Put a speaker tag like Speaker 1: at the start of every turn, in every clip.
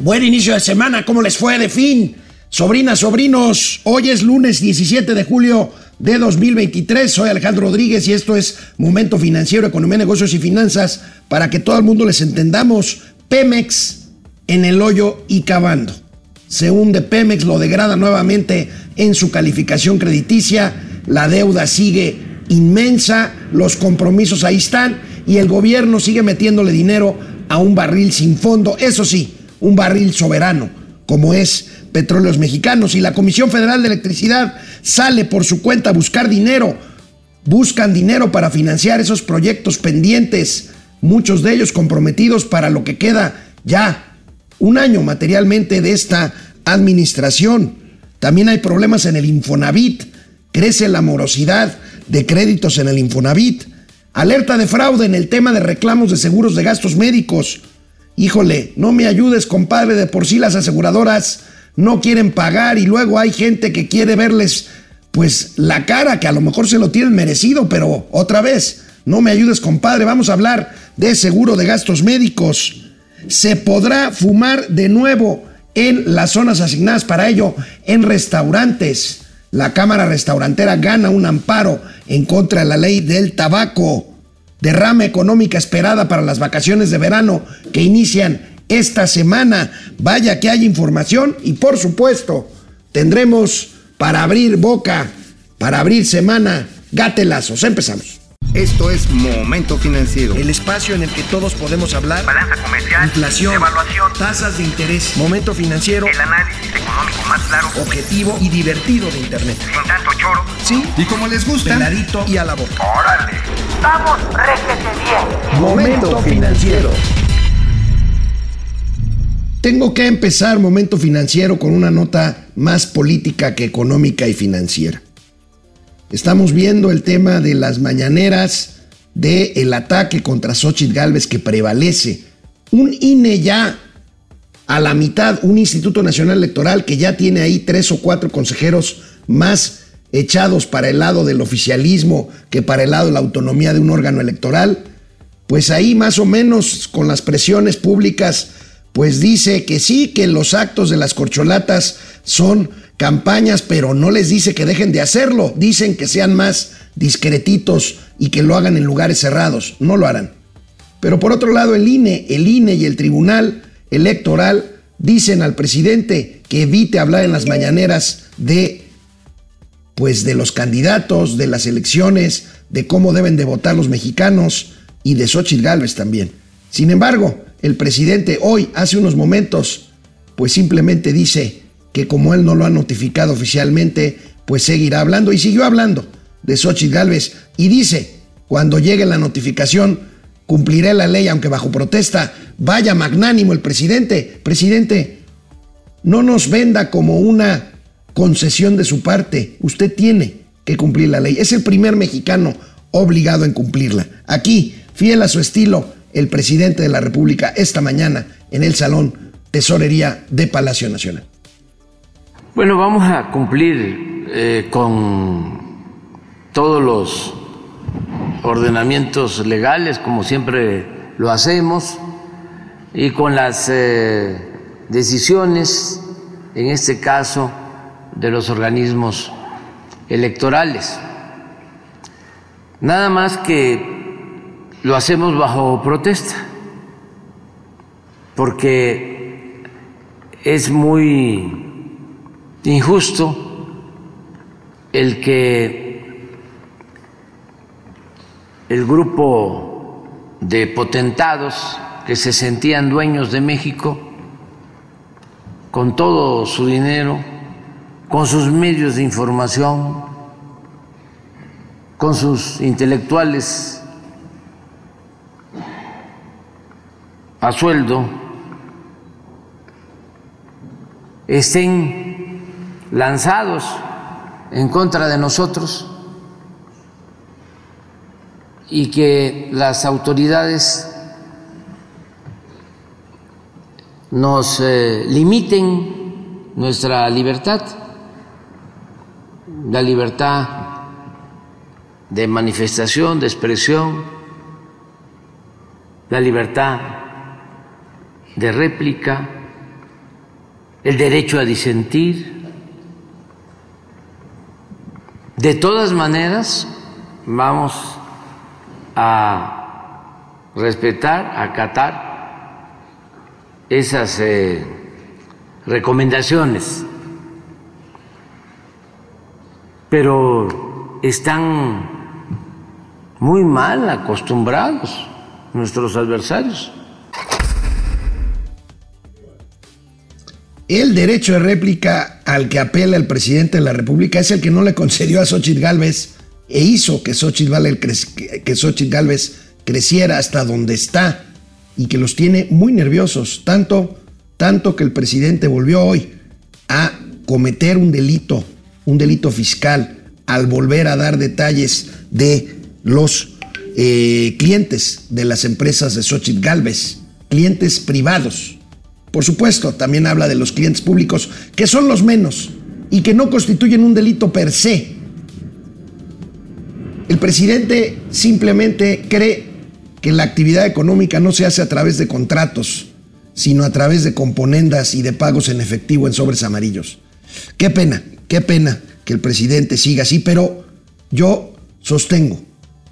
Speaker 1: Buen inicio de semana, ¿cómo les fue de fin? Sobrinas, sobrinos, hoy es lunes 17 de julio de 2023. Soy Alejandro Rodríguez y esto es Momento Financiero, Economía, Negocios y Finanzas para que todo el mundo les entendamos. Pemex en el hoyo y cavando. Se hunde Pemex, lo degrada nuevamente en su calificación crediticia. La deuda sigue inmensa, los compromisos ahí están y el gobierno sigue metiéndole dinero a un barril sin fondo. Eso sí, un barril soberano, como es Petróleos Mexicanos. Y la Comisión Federal de Electricidad sale por su cuenta a buscar dinero. Buscan dinero para financiar esos proyectos pendientes, muchos de ellos comprometidos para lo que queda ya un año materialmente de esta administración. También hay problemas en el Infonavit. Crece la morosidad de créditos en el Infonavit. Alerta de fraude en el tema de reclamos de seguros de gastos médicos híjole, no me ayudes, compadre, de por sí las aseguradoras no quieren pagar y luego hay gente que quiere verles pues la cara, que a lo mejor se lo tienen merecido, pero otra vez, no me ayudes, compadre, vamos a hablar de seguro de gastos médicos. Se podrá fumar de nuevo en las zonas asignadas para ello en restaurantes. La Cámara Restaurantera gana un amparo en contra de la ley del tabaco derrama económica esperada para las vacaciones de verano que inician esta semana. Vaya que hay información y por supuesto tendremos para abrir boca, para abrir semana, gatelazos. Empezamos.
Speaker 2: Esto es Momento Financiero.
Speaker 1: El espacio en el que todos podemos hablar.
Speaker 3: Balanza comercial.
Speaker 1: Inflación.
Speaker 3: Evaluación.
Speaker 1: Tasas de interés. Momento Financiero.
Speaker 3: El análisis económico más claro.
Speaker 1: Objetivo y divertido de Internet.
Speaker 3: Sin tanto choro.
Speaker 1: Sí.
Speaker 2: Y como les gusta.
Speaker 1: Peladito y a la boca.
Speaker 3: Órale. Vamos, réjete bien.
Speaker 1: Momento Financiero. Tengo que empezar Momento Financiero con una nota más política que económica y financiera. Estamos viendo el tema de las mañaneras, del el ataque contra Xochitl Galvez que prevalece. Un INE ya a la mitad, un Instituto Nacional Electoral que ya tiene ahí tres o cuatro consejeros más echados para el lado del oficialismo que para el lado de la autonomía de un órgano electoral, pues ahí más o menos con las presiones públicas, pues dice que sí, que los actos de las corcholatas son campañas, pero no les dice que dejen de hacerlo. Dicen que sean más discretitos y que lo hagan en lugares cerrados. No lo harán. Pero por otro lado, el INE, el INE y el Tribunal Electoral dicen al presidente que evite hablar en las mañaneras de pues de los candidatos, de las elecciones, de cómo deben de votar los mexicanos y de Xochitl Gálvez también. Sin embargo, el presidente hoy, hace unos momentos, pues simplemente dice que como él no lo ha notificado oficialmente, pues seguirá hablando y siguió hablando de Xochitl Gálvez y dice, cuando llegue la notificación, cumpliré la ley aunque bajo protesta. Vaya magnánimo el presidente. Presidente, no nos venda como una concesión de su parte. Usted tiene que cumplir la ley. Es el primer mexicano obligado en cumplirla. Aquí, fiel a su estilo, el presidente de la República esta mañana en el Salón Tesorería de Palacio Nacional.
Speaker 4: Bueno, vamos a cumplir eh, con todos los ordenamientos legales, como siempre lo hacemos, y con las eh, decisiones, en este caso, de los organismos electorales. Nada más que lo hacemos bajo protesta, porque es muy injusto el que el grupo de potentados que se sentían dueños de México con todo su dinero, con sus medios de información, con sus intelectuales a sueldo, estén lanzados en contra de nosotros y que las autoridades nos eh, limiten nuestra libertad, la libertad de manifestación, de expresión, la libertad de réplica, el derecho a disentir. De todas maneras, vamos a respetar, a acatar esas eh, recomendaciones, pero están muy mal acostumbrados nuestros adversarios.
Speaker 1: El derecho de réplica al que apela el presidente de la República es el que no le concedió a Xochitl Gálvez e hizo que Xochitl, Gálvez creciera hasta donde está y que los tiene muy nerviosos, tanto, tanto que el presidente volvió hoy a cometer un delito, un delito fiscal, al volver a dar detalles de los eh, clientes de las empresas de Xochitl Galvez, clientes privados. Por supuesto, también habla de los clientes públicos, que son los menos y que no constituyen un delito per se. El presidente simplemente cree que la actividad económica no se hace a través de contratos, sino a través de componendas y de pagos en efectivo en sobres amarillos. Qué pena, qué pena que el presidente siga así, pero yo sostengo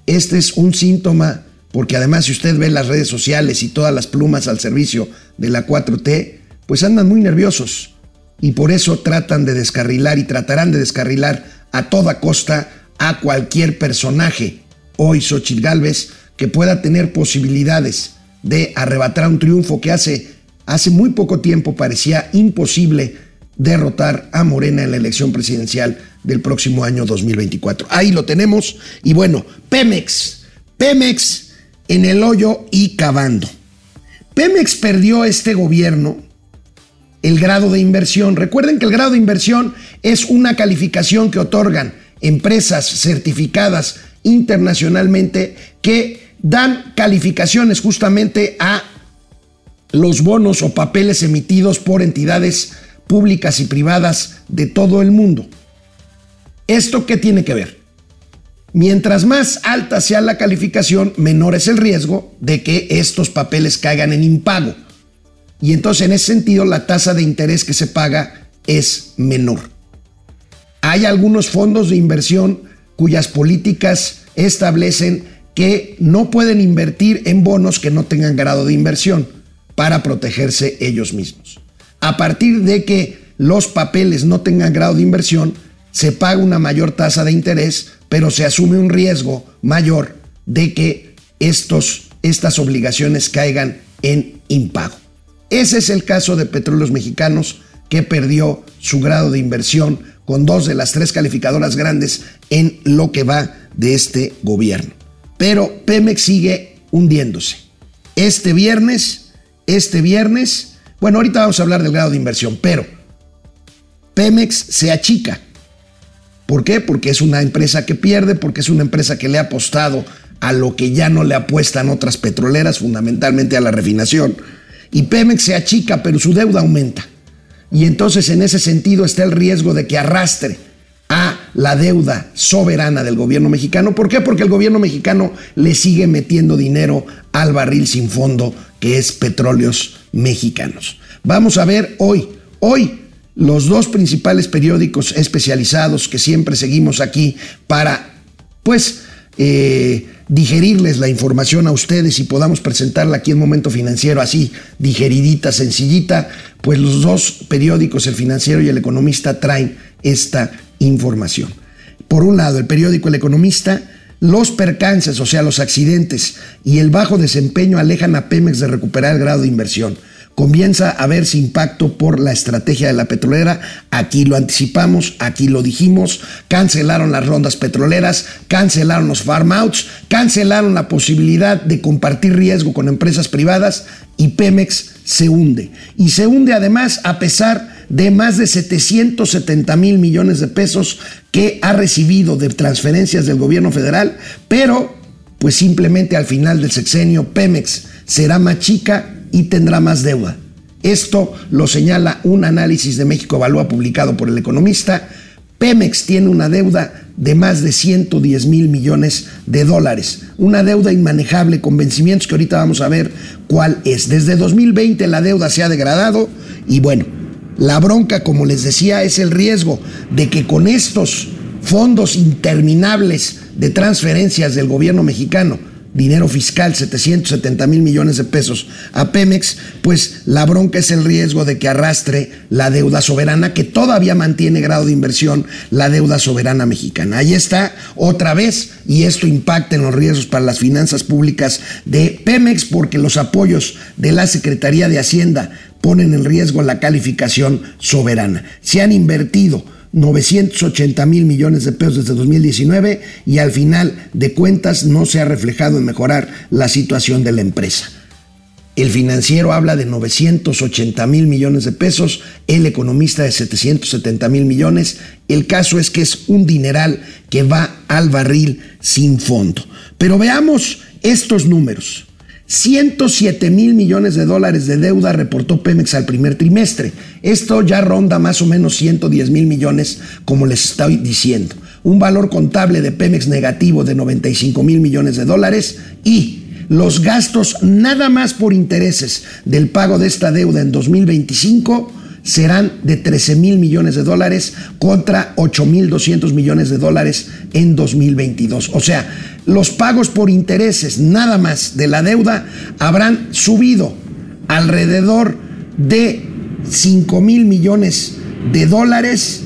Speaker 1: este es un síntoma, porque además si usted ve las redes sociales y todas las plumas al servicio de la 4T, pues andan muy nerviosos y por eso tratan de descarrilar y tratarán de descarrilar a toda costa a cualquier personaje, hoy Xochitl Galvez, que pueda tener posibilidades de arrebatar un triunfo que hace, hace muy poco tiempo parecía imposible derrotar a Morena en la elección presidencial del próximo año 2024. Ahí lo tenemos. Y bueno, Pemex. Pemex en el hoyo y cavando. Pemex perdió este gobierno el grado de inversión. Recuerden que el grado de inversión es una calificación que otorgan empresas certificadas internacionalmente que dan calificaciones justamente a los bonos o papeles emitidos por entidades públicas y privadas de todo el mundo. ¿Esto qué tiene que ver? Mientras más alta sea la calificación, menor es el riesgo de que estos papeles caigan en impago. Y entonces en ese sentido la tasa de interés que se paga es menor. Hay algunos fondos de inversión cuyas políticas establecen que no pueden invertir en bonos que no tengan grado de inversión para protegerse ellos mismos. A partir de que los papeles no tengan grado de inversión, se paga una mayor tasa de interés, pero se asume un riesgo mayor de que estos, estas obligaciones caigan en impago. Ese es el caso de Petróleos Mexicanos, que perdió su grado de inversión con dos de las tres calificadoras grandes en lo que va de este gobierno. Pero Pemex sigue hundiéndose. Este viernes, este viernes, bueno, ahorita vamos a hablar del grado de inversión, pero Pemex se achica ¿Por qué? Porque es una empresa que pierde, porque es una empresa que le ha apostado a lo que ya no le apuestan otras petroleras, fundamentalmente a la refinación. Y Pemex se achica, pero su deuda aumenta. Y entonces en ese sentido está el riesgo de que arrastre a la deuda soberana del gobierno mexicano. ¿Por qué? Porque el gobierno mexicano le sigue metiendo dinero al barril sin fondo que es petróleos mexicanos. Vamos a ver hoy, hoy los dos principales periódicos especializados que siempre seguimos aquí para, pues, eh, digerirles la información a ustedes y podamos presentarla aquí en Momento Financiero así, digeridita, sencillita, pues los dos periódicos, el financiero y el economista, traen esta información. Por un lado, el periódico El Economista, los percances, o sea, los accidentes y el bajo desempeño alejan a Pemex de recuperar el grado de inversión comienza a verse impacto por la estrategia de la petrolera. Aquí lo anticipamos, aquí lo dijimos. Cancelaron las rondas petroleras, cancelaron los farm outs, cancelaron la posibilidad de compartir riesgo con empresas privadas y Pemex se hunde. Y se hunde además a pesar de más de 770 mil millones de pesos que ha recibido de transferencias del gobierno federal, pero pues simplemente al final del sexenio Pemex será más chica y tendrá más deuda. Esto lo señala un análisis de México Evalúa publicado por el economista. Pemex tiene una deuda de más de 110 mil millones de dólares. Una deuda inmanejable con vencimientos que ahorita vamos a ver cuál es. Desde 2020 la deuda se ha degradado y bueno, La bronca, como les decía, es el riesgo de que con estos fondos interminables de transferencias del gobierno mexicano, dinero fiscal, 770 mil millones de pesos a Pemex, pues la bronca es el riesgo de que arrastre la deuda soberana, que todavía mantiene grado de inversión la deuda soberana mexicana. Ahí está otra vez, y esto impacta en los riesgos para las finanzas públicas de Pemex, porque los apoyos de la Secretaría de Hacienda ponen en riesgo la calificación soberana. Se han invertido 980 mil millones de pesos desde 2019 y al final de cuentas no se ha reflejado en mejorar la situación de la empresa. El financiero habla de 980 mil millones de pesos, el economista de 770 mil millones. El caso es que es un dineral que va al barril sin fondo. Pero veamos estos números. 107 mil millones de dólares de deuda reportó Pemex al primer trimestre. Esto ya ronda más o menos 110 mil millones, como les estoy diciendo. Un valor contable de Pemex negativo de 95 mil millones de dólares y los gastos nada más por intereses del pago de esta deuda en 2025 serán de 13 mil millones de dólares contra 8 mil 200 millones de dólares en 2022. O sea, los pagos por intereses nada más de la deuda habrán subido alrededor de 5 mil millones de dólares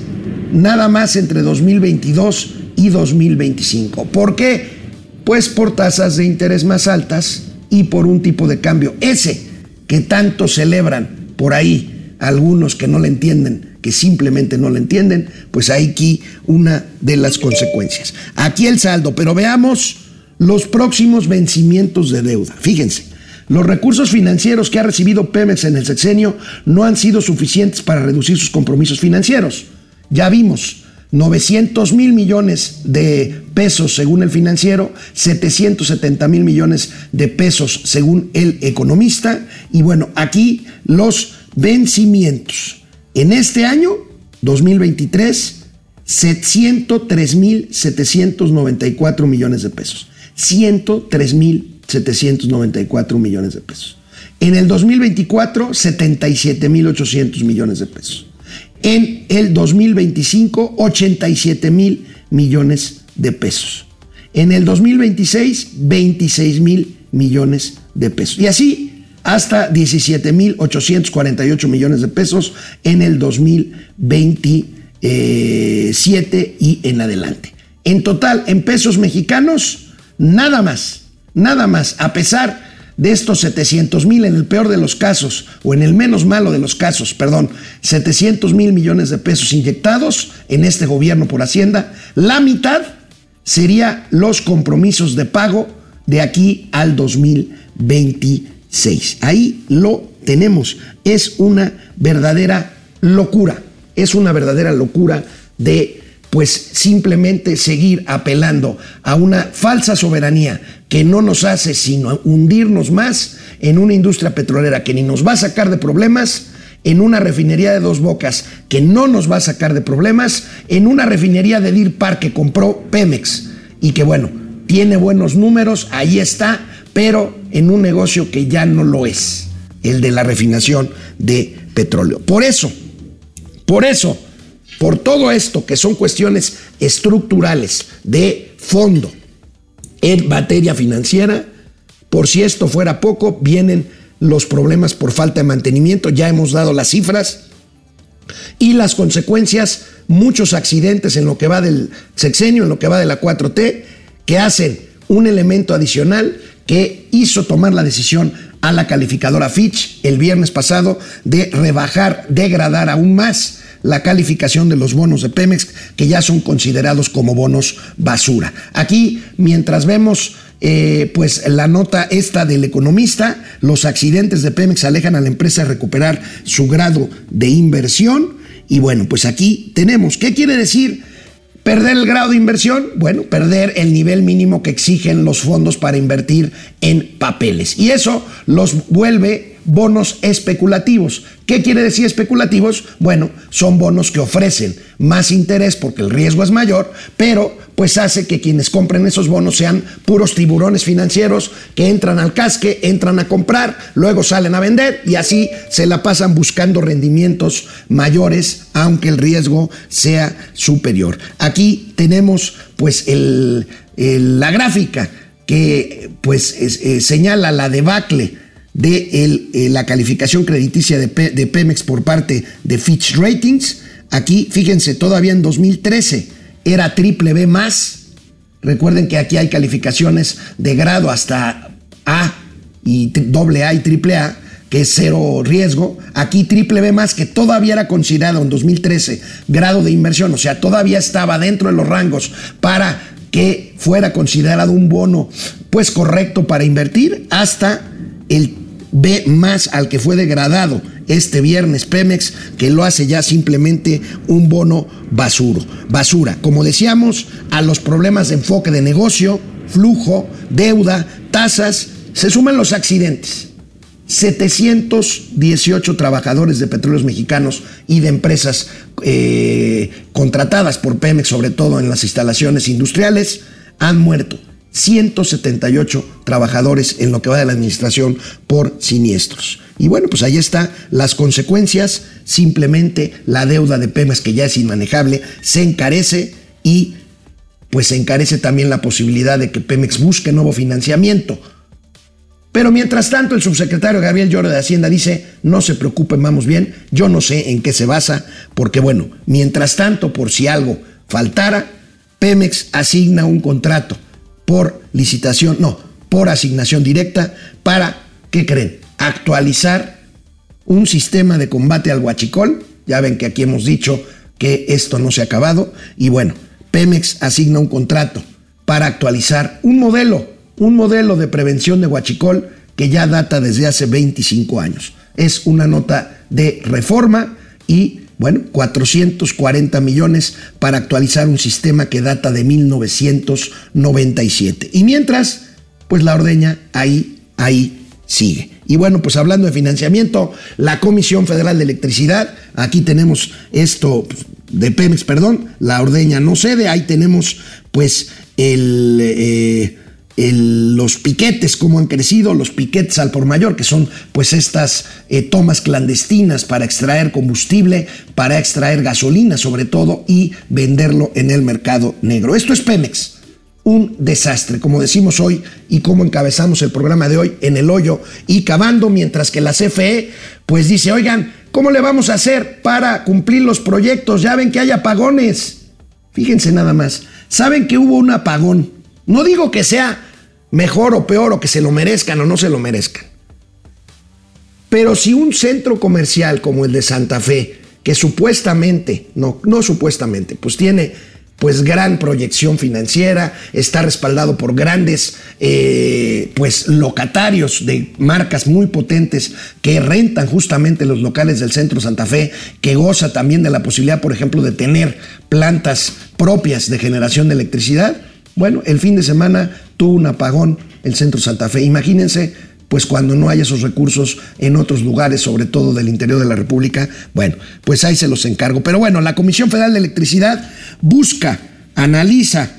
Speaker 1: nada más entre 2022 y 2025. ¿Por qué? Pues por tasas de interés más altas y por un tipo de cambio ese que tanto celebran por ahí algunos que no le entienden, que simplemente no le entienden, pues hay aquí una de las consecuencias. Aquí el saldo, pero veamos los próximos vencimientos de deuda. Fíjense, los recursos financieros que ha recibido Pemex en el sexenio no han sido suficientes para reducir sus compromisos financieros. Ya vimos, 900 mil millones de pesos según el financiero, 770 mil millones de pesos según el economista. Y bueno, aquí los vencimientos. En este año, 2023, 103.794 millones de pesos. 103.794 millones de pesos. En el 2024, 77.800 millones de pesos. En el 2025, 87 mil millones de pesos. En el 2026, 26 mil millones de pesos. Y así hasta 17.848 millones de pesos en el 2027 y en adelante. En total, en pesos mexicanos, nada más, nada más, a pesar de estos 700 mil en el peor de los casos, o en el menos malo de los casos, perdón, 700 mil millones de pesos inyectados en este gobierno por Hacienda, la mitad sería los compromisos de pago de aquí al 2027. 6. Ahí lo tenemos. Es una verdadera locura. Es una verdadera locura de pues simplemente seguir apelando a una falsa soberanía que no nos hace sino hundirnos más en una industria petrolera que ni nos va a sacar de problemas, en una refinería de dos bocas que no nos va a sacar de problemas, en una refinería de Deer Park que compró Pemex y que bueno, tiene buenos números, ahí está, pero en un negocio que ya no lo es, el de la refinación de petróleo. Por eso, por eso, por todo esto que son cuestiones estructurales de fondo en materia financiera, por si esto fuera poco, vienen los problemas por falta de mantenimiento, ya hemos dado las cifras, y las consecuencias, muchos accidentes en lo que va del sexenio, en lo que va de la 4T, que hacen un elemento adicional que hizo tomar la decisión a la calificadora Fitch el viernes pasado de rebajar, degradar aún más la calificación de los bonos de Pemex, que ya son considerados como bonos basura. Aquí, mientras vemos eh, pues la nota esta del economista, los accidentes de Pemex alejan a la empresa de recuperar su grado de inversión. Y bueno, pues aquí tenemos, ¿qué quiere decir? ¿Perder el grado de inversión? Bueno, perder el nivel mínimo que exigen los fondos para invertir en papeles. Y eso los vuelve bonos especulativos. ¿Qué quiere decir especulativos? Bueno, son bonos que ofrecen más interés porque el riesgo es mayor, pero pues hace que quienes compren esos bonos sean puros tiburones financieros que entran al casque, entran a comprar, luego salen a vender y así se la pasan buscando rendimientos mayores, aunque el riesgo sea superior. Aquí tenemos pues el, la gráfica que pues eh, señala la debacle de eh, la calificación crediticia de, de Pemex por parte de Fitch Ratings. Aquí, fíjense, todavía en 2013 era triple B más. Recuerden que aquí hay calificaciones de grado hasta A y doble A y triple A, que es cero riesgo. Aquí triple B más, que todavía era considerado en 2013 grado de inversión, o sea, todavía estaba dentro de los rangos para que fuera considerado un bono pues correcto para invertir hasta el B más al que fue degradado este viernes Pemex, que lo hace ya simplemente un bono basuro, basura. Como decíamos, a los problemas de enfoque de negocio, flujo, deuda, tasas, se suman los accidentes. 718 trabajadores de petróleos mexicanos y de empresas eh, contratadas por Pemex, sobre todo en las instalaciones industriales, han muerto. 178 trabajadores en lo que va de la administración por siniestros. Y bueno, pues ahí está las consecuencias. Simplemente la deuda de Pemex, que ya es inmanejable, se encarece y pues se encarece también la posibilidad de que Pemex busque nuevo financiamiento. Pero mientras tanto, el subsecretario Gabriel Lloro de Hacienda dice, no se preocupen, vamos bien, yo no sé en qué se basa, porque bueno, mientras tanto, por si algo faltara, Pemex asigna un contrato por licitación, no, por asignación directa para, ¿qué creen? Actualizar un sistema de combate al huachicol. Ya ven que aquí hemos dicho que esto no se ha acabado. Y bueno, Pemex asigna un contrato para actualizar un modelo, un modelo de prevención de huachicol que ya data desde hace 25 años. Es una nota de reforma y bueno, 440 millones para actualizar un sistema que data de 1997. Y mientras, pues la ordeña ahí, ahí sigue. Y bueno, pues hablando de financiamiento, la Comisión Federal de Electricidad, aquí tenemos esto de Pemex, perdón, la ordeña no cede, ahí tenemos pues el... Eh, los piquetes, cómo han crecido, los piquetes al por mayor, que son pues estas eh, tomas clandestinas para extraer combustible, para extraer gasolina sobre todo y venderlo en el mercado negro. Esto es Pemex, un desastre, como decimos hoy y como encabezamos el programa de hoy en el hoyo y cavando, mientras que la CFE pues dice, oigan, ¿cómo le vamos a hacer para cumplir los proyectos? Ya ven que hay apagones. Fíjense nada más, saben que hubo un apagón. No digo que sea mejor o peor o que se lo merezcan o no se lo merezcan. Pero si un centro comercial como el de Santa Fe, que supuestamente, no, no supuestamente, pues tiene pues gran proyección financiera, está respaldado por grandes eh, pues locatarios de marcas muy potentes que rentan justamente los locales del centro Santa Fe, que goza también de la posibilidad, por ejemplo, de tener plantas propias de generación de electricidad. Bueno, el fin de semana tuvo un apagón el centro Santa Fe. Imagínense, pues cuando no hay esos recursos en otros lugares, sobre todo del interior de la República, bueno, pues ahí se los encargo. Pero bueno, la Comisión Federal de Electricidad busca, analiza,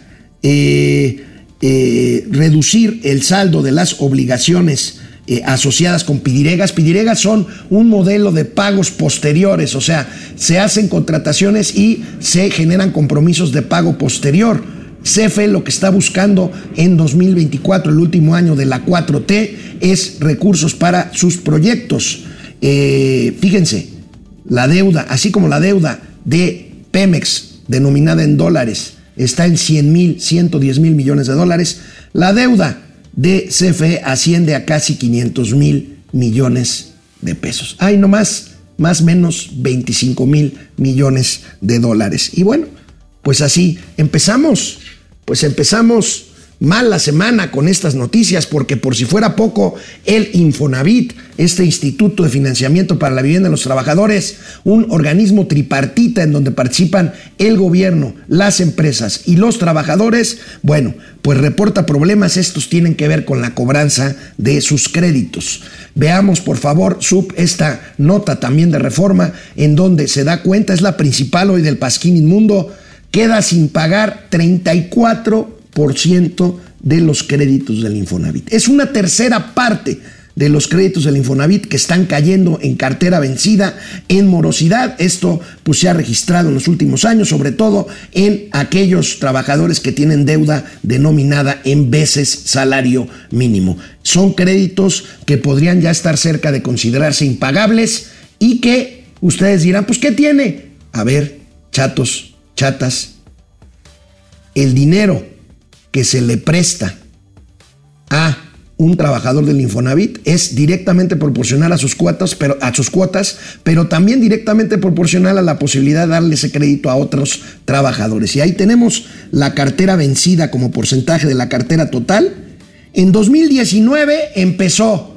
Speaker 1: eh, eh, reducir el saldo de las obligaciones eh, asociadas con pidiregas. Pidiregas son un modelo de pagos posteriores, o sea, se hacen contrataciones y se generan compromisos de pago posterior. CFE lo que está buscando en 2024, el último año de la 4T, es recursos para sus proyectos. Eh, fíjense, la deuda, así como la deuda de Pemex, denominada en dólares, está en 100 mil, 110 mil millones de dólares, la deuda de CFE asciende a casi 500 mil millones de pesos. Hay nomás, más o menos 25 mil millones de dólares. Y bueno, pues así empezamos pues empezamos mal la semana con estas noticias porque por si fuera poco, el Infonavit, este Instituto de Financiamiento para la Vivienda de los Trabajadores, un organismo tripartita en donde participan el gobierno, las empresas y los trabajadores, bueno, pues reporta problemas, estos tienen que ver con la cobranza de sus créditos. Veamos por favor, sub, esta nota también de reforma en donde se da cuenta, es la principal hoy del Pasquín Inmundo, queda sin pagar 34% de los créditos del Infonavit. Es una tercera parte de los créditos del Infonavit que están cayendo en cartera vencida, en morosidad. Esto pues se ha registrado en los últimos años, sobre todo en aquellos trabajadores que tienen deuda denominada en veces salario mínimo. Son créditos que podrían ya estar cerca de considerarse impagables y que ustedes dirán, pues ¿qué tiene? A ver, chatos, chatas, el dinero que se le presta a un trabajador del Infonavit es directamente proporcional a sus cuotas, pero a sus cuotas, pero también directamente proporcional a la posibilidad de darle ese crédito a otros trabajadores. Y ahí tenemos la cartera vencida como porcentaje de la cartera total. En 2019 empezó,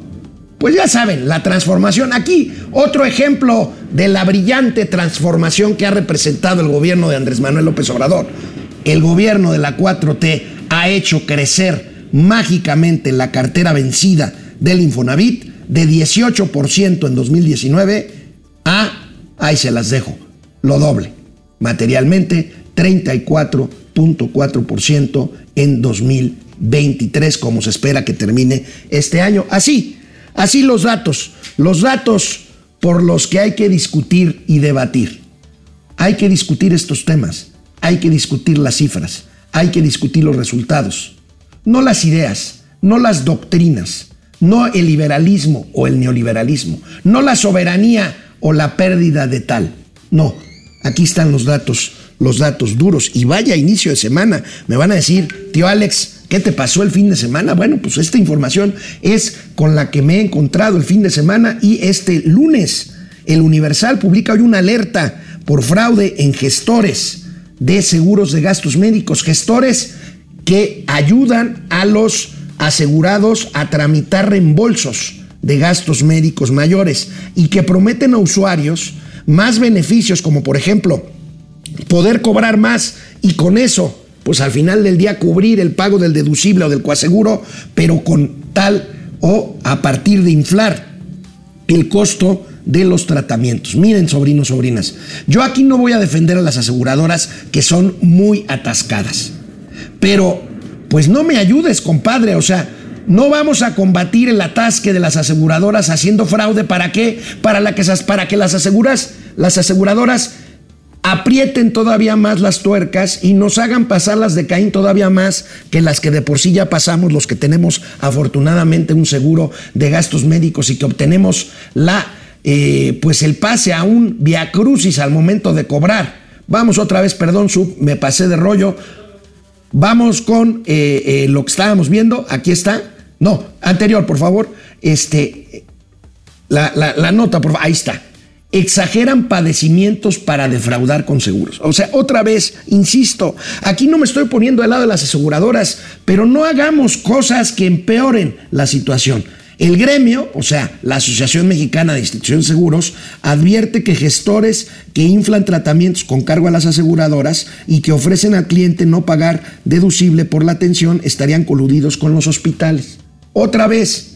Speaker 1: pues ya saben, la transformación. Aquí otro ejemplo de la brillante transformación que ha representado el gobierno de Andrés Manuel López Obrador. El gobierno de la 4T ha hecho crecer mágicamente la cartera vencida del Infonavit de 18% en 2019 a, ahí se las dejo, lo doble. Materialmente, 34.4% en 2023, como se espera que termine este año. Así, así los datos, los datos por los que hay que discutir y debatir. Hay que discutir estos temas, hay que discutir las cifras, hay que discutir los resultados no las ideas, no las doctrinas, no el liberalismo o el neoliberalismo, no la soberanía o la pérdida de tal. No, aquí están los datos, los datos duros. Y vaya inicio de semana, me van a decir, tío Alex, ¿qué te pasó el fin de semana? Bueno, pues esta información es con la que me he encontrado el fin de semana y este lunes el Universal publica hoy una alerta por fraude en gestores de seguros de gastos médicos, gestores que ayudan a los asegurados a tramitar reembolsos de gastos médicos mayores y que prometen a usuarios más beneficios como por ejemplo poder cobrar más y con eso pues al final del día cubrir el pago del deducible o del coaseguro pero con tal o a partir de inflar el costo de los tratamientos. Miren, sobrinos, sobrinas, yo aquí no voy a defender a las aseguradoras que son muy atascadas. Pero, pues no me ayudes, compadre. O sea, no vamos a combatir el atasque de las aseguradoras haciendo fraude. ¿Para qué? Para, la que, para que las, aseguras, las aseguradoras aprieten todavía más las tuercas y nos hagan pasar las de Caín todavía más que las que de por sí ya pasamos los que tenemos afortunadamente un seguro de gastos médicos y que obtenemos la eh, pues el pase a un viacrucis al momento de cobrar. Vamos otra vez, perdón, sub, me pasé de rollo. Vamos con eh, eh, lo que estábamos viendo. Aquí está. No, anterior, por favor. Este, la, la nota, por favor. Ahí está. Exageran padecimientos para defraudar con seguros. O sea, otra vez, insisto, aquí no me estoy poniendo al lado de las aseguradoras, pero no hagamos cosas que empeoren la situación. El gremio, o sea, la Asociación Mexicana de Instituciones de Seguros, advierte que gestores que inflan tratamientos con cargo a las aseguradoras y que ofrecen al cliente no pagar deducible por la atención estarían coludidos con los hospitales. Otra vez,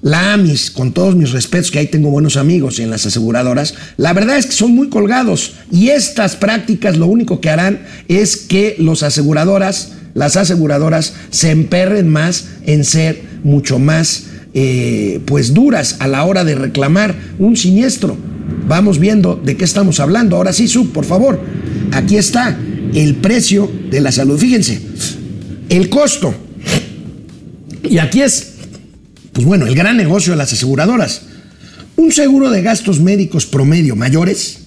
Speaker 1: la AMIS, con todos mis respetos, que ahí tengo buenos amigos en las aseguradoras, la verdad es que son muy colgados y estas prácticas lo único que harán es que los aseguradoras las aseguradoras se emperren más en ser mucho más eh, pues duras a la hora de reclamar un siniestro. Vamos viendo de qué estamos hablando. Ahora sí, Sub, por favor. Aquí está el precio de la salud. Fíjense, el costo. Y aquí es, pues bueno, el gran negocio de las aseguradoras. Un seguro de gastos médicos promedio mayores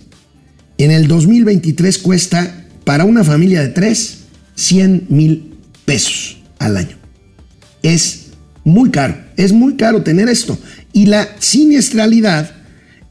Speaker 1: en el 2023 cuesta para una familia de tres 100 mil pesos al año. Es muy caro, es muy caro tener esto. Y la siniestralidad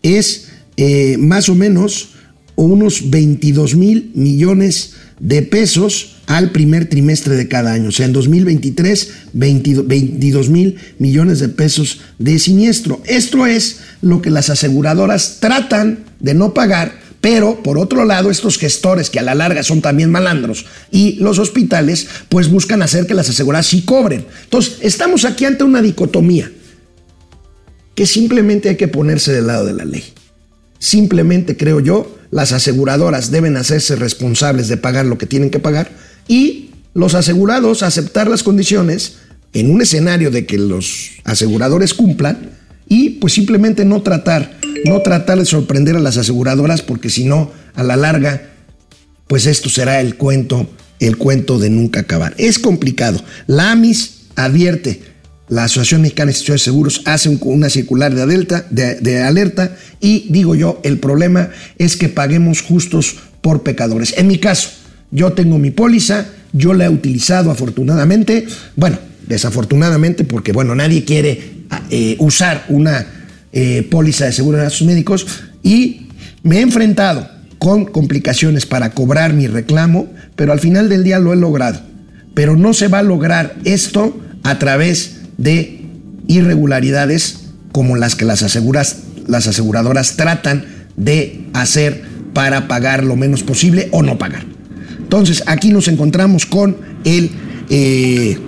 Speaker 1: es eh, más o menos unos 22 mil millones de pesos al primer trimestre de cada año. O sea, en 2023, 22 mil millones de pesos de siniestro. Esto es lo que las aseguradoras tratan de no pagar pero, por otro lado, estos gestores, que a la larga son también malandros, y los hospitales, pues buscan hacer que las aseguradoras sí cobren. Entonces, estamos aquí ante una dicotomía, que simplemente hay que ponerse del lado de la ley. simplemente creo yo, las aseguradoras deben hacerse responsables de pagar lo que tienen que pagar y los asegurados aceptar las condiciones en un escenario de que los aseguradores cumplan y pues simplemente no tratar, no tratar de sorprender a las aseguradoras porque si no, a la larga, pues esto será el cuento, el cuento de nunca acabar. Es complicado. La AMIS advierte, la Asociación Mexicana de Instituciones Seguros hace una circular de de alerta y digo yo, el problema es que paguemos justos por pecadores. En mi caso, yo tengo mi póliza, yo la he utilizado afortunadamente, bueno, desafortunadamente porque, bueno, nadie quiere eh, usar una eh, póliza de seguro de gastos médicos y me he enfrentado con complicaciones para cobrar mi reclamo, pero al final del día lo he logrado. Pero no se va a lograr esto a través de irregularidades como las que las, aseguras, las aseguradoras tratan de hacer para pagar lo menos posible o no pagar. Entonces, aquí nos encontramos con el, eh,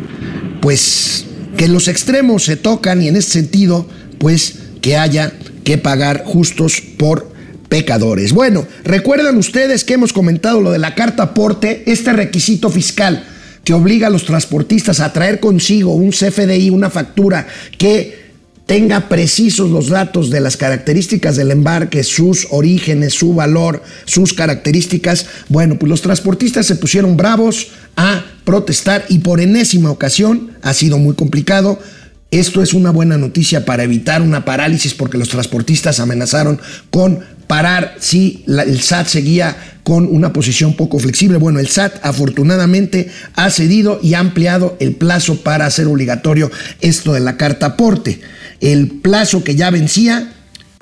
Speaker 1: pues, que los extremos se tocan y en ese sentido, pues, que haya que pagar justos por pecadores. Bueno, recuerdan ustedes que hemos comentado lo de la carta aporte, este requisito fiscal que obliga a los transportistas a traer consigo un CFDI, una factura que tenga precisos los datos de las características del embarque, sus orígenes, su valor, sus características, bueno, pues los transportistas se pusieron bravos a protestar y por enésima ocasión ha sido muy complicado. Esto es una buena noticia para evitar una parálisis porque los transportistas amenazaron con parar si el SAT seguía con una posición poco flexible. Bueno, el SAT afortunadamente ha cedido y ha ampliado el plazo para hacer obligatorio esto de la carta aporte. El plazo que ya vencía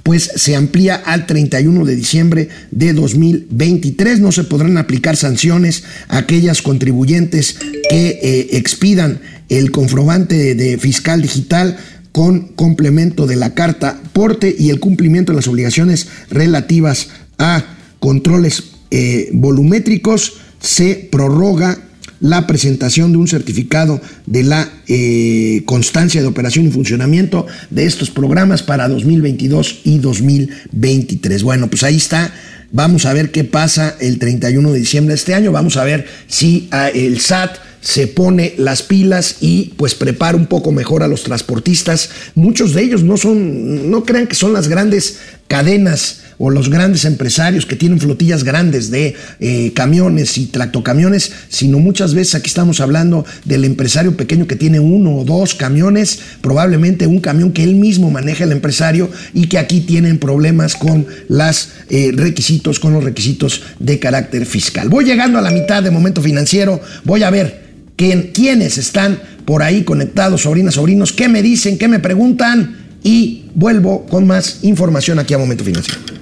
Speaker 1: pues se amplía al 31 de diciembre de 2023. No se podrán aplicar sanciones a aquellas contribuyentes que eh, expidan el comprobante de fiscal digital con complemento de la carta porte y el cumplimiento de las obligaciones relativas a controles eh, volumétricos se prorroga la presentación de un certificado de la eh, constancia de operación y funcionamiento de estos programas para 2022 y 2023. Bueno, pues ahí está. Vamos a ver qué pasa el 31 de diciembre de este año. Vamos a ver si ah, el SAT se pone las pilas y pues prepara un poco mejor a los transportistas. Muchos de ellos no son, no crean que son las grandes cadenas o los grandes empresarios que tienen flotillas grandes de eh, camiones y tractocamiones, sino muchas veces aquí estamos hablando del empresario pequeño que tiene uno o dos camiones, probablemente un camión que él mismo maneja el empresario y que aquí tienen problemas con los eh, requisitos, con los requisitos de carácter fiscal. Voy llegando a la mitad de momento financiero, voy a ver quiénes están por ahí conectados, sobrinas, sobrinos, qué me dicen, qué me preguntan y vuelvo con más información aquí a Momento Financiero.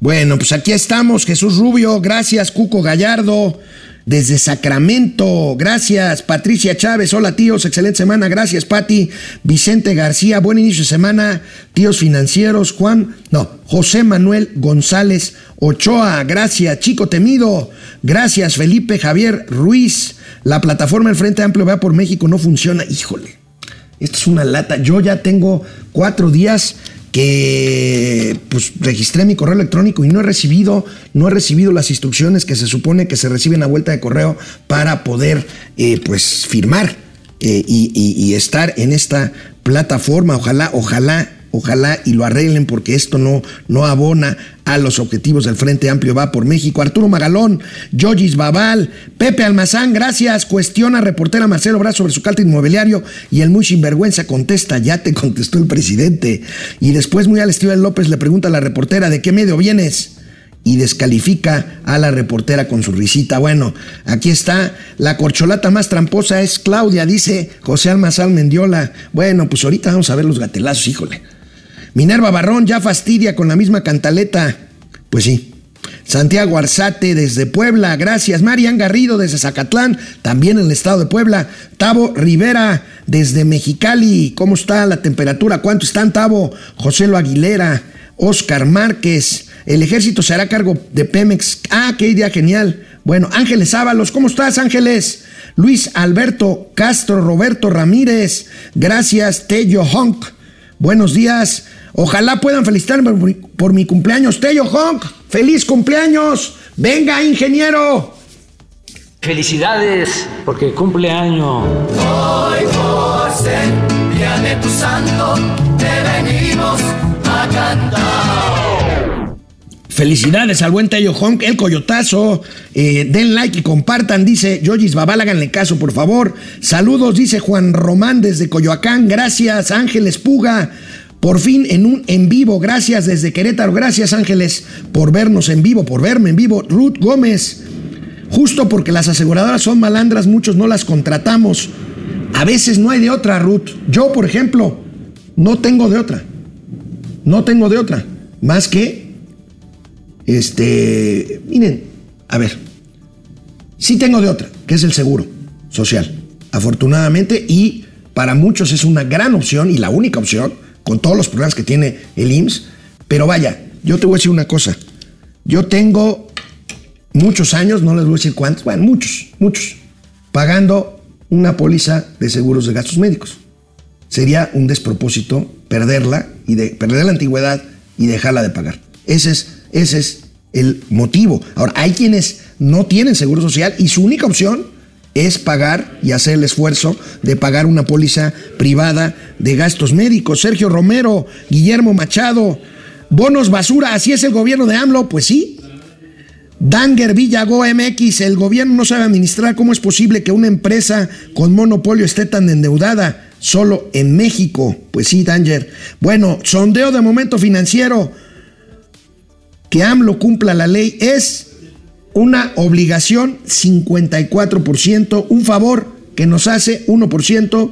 Speaker 1: Bueno, pues aquí estamos, Jesús Rubio, gracias, Cuco Gallardo, desde Sacramento, gracias, Patricia Chávez, hola tíos, excelente semana, gracias, Pati, Vicente García, buen inicio de semana, tíos financieros, Juan, no, José Manuel González Ochoa, gracias, Chico Temido, gracias, Felipe Javier Ruiz, la plataforma del Frente Amplio va por México no funciona, híjole, esto es una lata, yo ya tengo cuatro días que pues registré mi correo electrónico y no he recibido, no he recibido las instrucciones que se supone que se reciben a vuelta de correo para poder eh, pues firmar eh, y, y estar en esta plataforma. Ojalá, ojalá Ojalá y lo arreglen porque esto no, no abona a los objetivos del Frente Amplio Va por México. Arturo Magalón, Yogis Babal, Pepe Almazán, gracias. Cuestiona reportera Marcelo Braz sobre su carta inmobiliario y el muy sinvergüenza contesta, ya te contestó el presidente. Y después muy al estilo López le pregunta a la reportera, ¿de qué medio vienes? y descalifica a la reportera con su risita. Bueno, aquí está, la corcholata más tramposa es Claudia, dice José Almazán Mendiola. Bueno, pues ahorita vamos a ver los gatelazos, híjole. Minerva Barrón ya fastidia con la misma cantaleta. Pues sí. Santiago Arzate desde Puebla, gracias. Marian Garrido desde Zacatlán, también en el estado de Puebla. Tavo Rivera desde Mexicali, ¿cómo está la temperatura? ¿Cuánto están, Tavo? José Lo Aguilera, Oscar Márquez. El ejército se hará cargo de Pemex. Ah, qué idea genial. Bueno, Ángeles Ábalos, ¿cómo estás, Ángeles? Luis Alberto Castro, Roberto Ramírez, gracias, Tello Honk. Buenos días. Ojalá puedan felicitarme por mi, por mi cumpleaños. Tello Honk, feliz cumpleaños. Venga, ingeniero.
Speaker 5: Felicidades, porque cumple año.
Speaker 6: Hoy por ser día de tu santo, te venimos a cantar.
Speaker 1: Felicidades al buen Tello Honk, el coyotazo. Eh, den like y compartan, dice Yoyis Babal, háganle caso, por favor. Saludos, dice Juan Román desde Coyoacán. Gracias, Ángeles Puga. Por fin en un en vivo, gracias desde Querétaro. Gracias, Ángeles, por vernos en vivo, por verme en vivo. Ruth Gómez. Justo porque las aseguradoras son malandras, muchos no las contratamos. A veces no hay de otra, Ruth. Yo, por ejemplo, no tengo de otra. No tengo de otra. Más que, este, miren, a ver, sí tengo de otra, que es el seguro social. Afortunadamente, y para muchos es una gran opción y la única opción, con todos los problemas que tiene el IMSS. Pero vaya, yo te voy a decir una cosa. Yo tengo muchos años, no les voy a decir cuántos, bueno, muchos, muchos, pagando una póliza de seguros de gastos médicos. Sería un despropósito perderla y de perder la antigüedad y dejarla de pagar. Ese es, ese es el motivo. Ahora, hay quienes no tienen seguro social y su única opción es pagar y hacer el esfuerzo de pagar una póliza privada de gastos médicos. Sergio Romero, Guillermo Machado, bonos basura, así es el gobierno de AMLO, pues sí, Danger Villago MX, el gobierno no sabe administrar cómo es posible que una empresa con monopolio esté tan endeudada solo en México. Pues sí, Danger. Bueno, sondeo de momento financiero. Que AMLO cumpla la ley es una obligación 54%, un favor que nos hace 1%,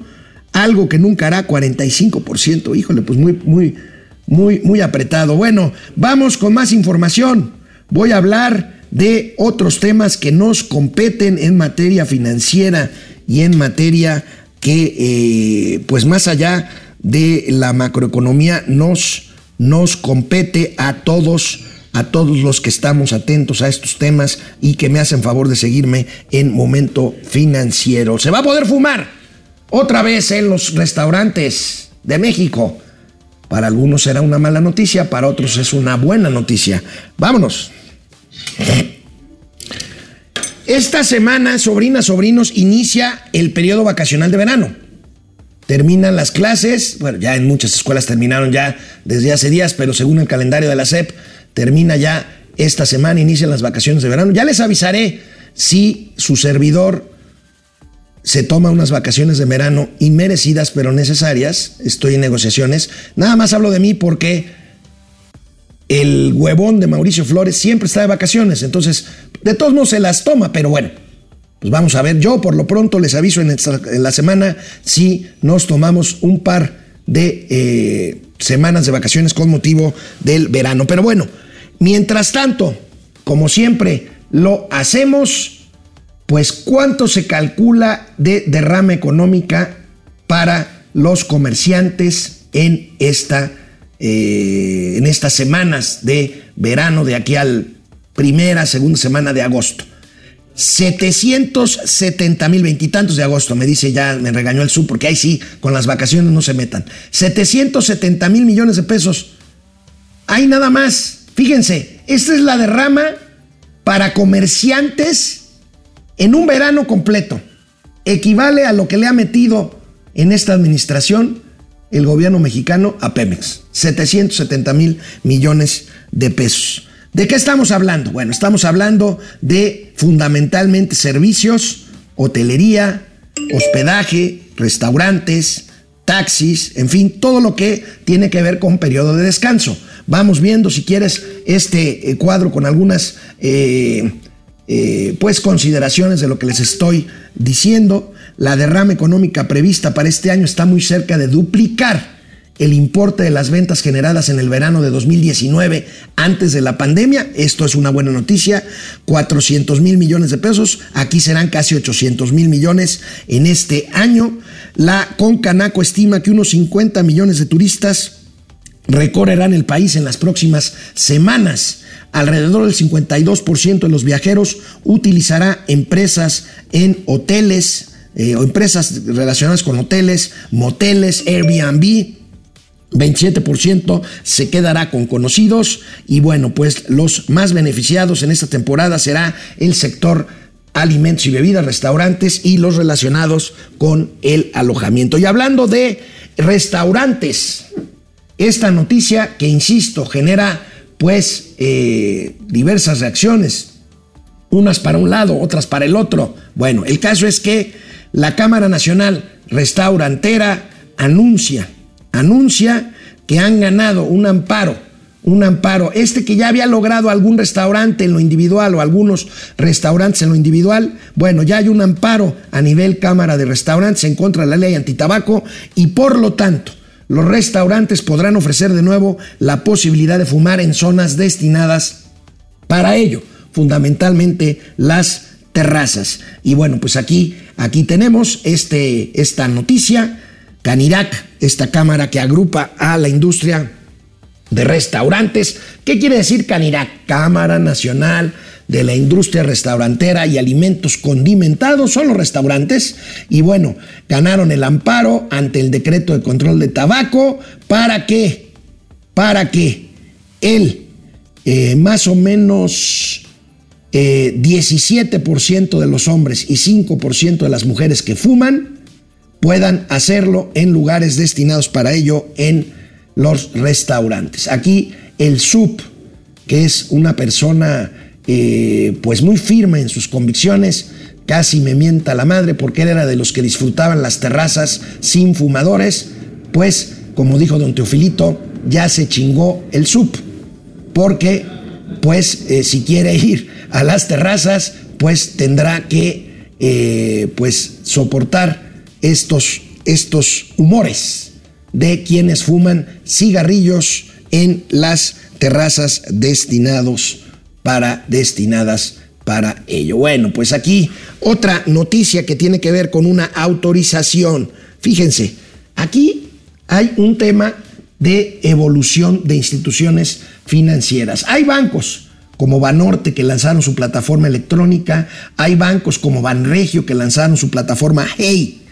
Speaker 1: algo que nunca hará 45%. Híjole, pues muy, muy, muy, muy apretado. Bueno, vamos con más información. Voy a hablar de otros temas que nos competen en materia financiera y en materia que, eh, pues más allá de la macroeconomía, nos, nos compete a todos, a todos los que estamos atentos a estos temas y que me hacen favor de seguirme en Momento Financiero. Se va a poder fumar otra vez en los restaurantes de México. Para algunos será una mala noticia, para otros es una buena noticia. Vámonos. Esta semana, sobrinas, sobrinos, inicia el periodo vacacional de verano. Terminan las clases, bueno, ya en muchas escuelas terminaron ya desde hace días, pero según el calendario de la SEP, termina ya esta semana, inician las vacaciones de verano. Ya les avisaré si su servidor se toma unas vacaciones de verano inmerecidas pero necesarias. Estoy en negociaciones. Nada más hablo de mí porque el huevón de Mauricio Flores siempre está de vacaciones, entonces de todos modos se las toma, pero bueno, pues vamos a ver, yo por lo pronto les aviso en, la semana si nos tomamos un par de eh, semanas de vacaciones con motivo del verano. Pero bueno, mientras tanto, como siempre lo hacemos, pues cuánto se calcula de derrama económica para los comerciantes en esta eh, en estas semanas de verano, de aquí al primera, segunda semana de agosto. 770 mil veintitantos de agosto, me dice ya, me regañó el sub, porque ahí sí, con las vacaciones no se metan. 770 mil millones de pesos. Hay nada más. Fíjense, esta es la derrama para comerciantes en un verano completo. Equivale a lo que le ha metido en esta administración el gobierno mexicano a Pemex. 770 mil millones de pesos. ¿De qué estamos hablando? Bueno, estamos hablando de fundamentalmente servicios, hotelería, hospedaje, restaurantes, taxis, en fin, todo lo que tiene que ver con periodo de descanso. Vamos viendo, si quieres, este eh, cuadro con algunas eh, eh, pues consideraciones de lo que les estoy diciendo. La derrama económica prevista para este año está muy cerca de duplicar el importe de las ventas generadas en el verano de 2019 antes de la pandemia. Esto es una buena noticia. 400 mil millones de pesos. Aquí serán casi 800 mil millones en este año. La Concanaco estima que unos 50 millones de turistas recorrerán el país en las próximas semanas. Alrededor del 52% de los viajeros utilizará empresas en hoteles, eh, o empresas relacionadas con hoteles, moteles, Airbnb. 27% se quedará con conocidos y bueno, pues los más beneficiados en esta temporada será el sector alimentos y bebidas, restaurantes y los relacionados con el alojamiento. Y hablando de restaurantes, esta noticia que, insisto, genera pues eh, diversas reacciones, unas para un lado, otras para el otro. Bueno, el caso es que la Cámara Nacional Restaurantera anuncia, anuncia que han ganado un amparo, un amparo, este que ya había logrado algún restaurante en lo individual o algunos restaurantes en lo individual, bueno, ya hay un amparo a nivel Cámara de Restaurantes en contra de la ley antitabaco y por lo tanto los restaurantes podrán ofrecer de nuevo la posibilidad de fumar en zonas destinadas para ello, fundamentalmente las terrazas. Y bueno, pues aquí, aquí tenemos este, esta noticia. Canirac, esta cámara que agrupa a la industria de restaurantes. ¿Qué quiere decir Canirac? Cámara Nacional de la industria restaurantera y alimentos condimentados. Son los restaurantes. Y bueno, ganaron el amparo ante el decreto de control de tabaco. Para que, para que el eh, más o menos 17% eh, de los hombres y 5% de las mujeres que fuman puedan hacerlo en lugares destinados para ello en los restaurantes. Aquí el sub, que es una persona eh, pues muy firme en sus convicciones, casi me mienta la madre porque él era de los que disfrutaban las terrazas sin fumadores, pues como dijo don Teofilito, ya se chingó el sub, porque pues eh, si quiere ir a las terrazas, pues tendrá que eh, pues soportar estos, estos humores de quienes fuman cigarrillos en las terrazas destinados para destinadas para ello. Bueno, pues aquí otra noticia que tiene que ver con una autorización. Fíjense, aquí hay un tema de evolución de instituciones financieras. Hay bancos como Banorte que lanzaron su plataforma electrónica, hay bancos como Banregio que lanzaron su plataforma Hey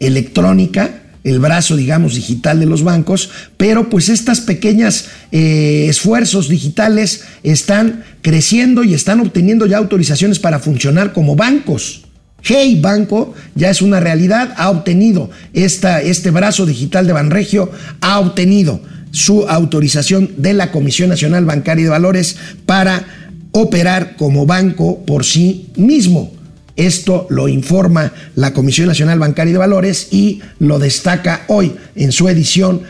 Speaker 1: electrónica, el brazo, digamos, digital de los bancos, pero pues estas pequeñas eh, esfuerzos digitales están creciendo y están obteniendo ya autorizaciones para funcionar como bancos. Hey Banco ya es una realidad, ha obtenido esta, este brazo digital de Banregio, ha obtenido su autorización de la Comisión Nacional Bancaria de Valores para operar como banco por sí mismo. Esto lo informa la Comisión Nacional Bancaria de Valores y lo destaca hoy en su edición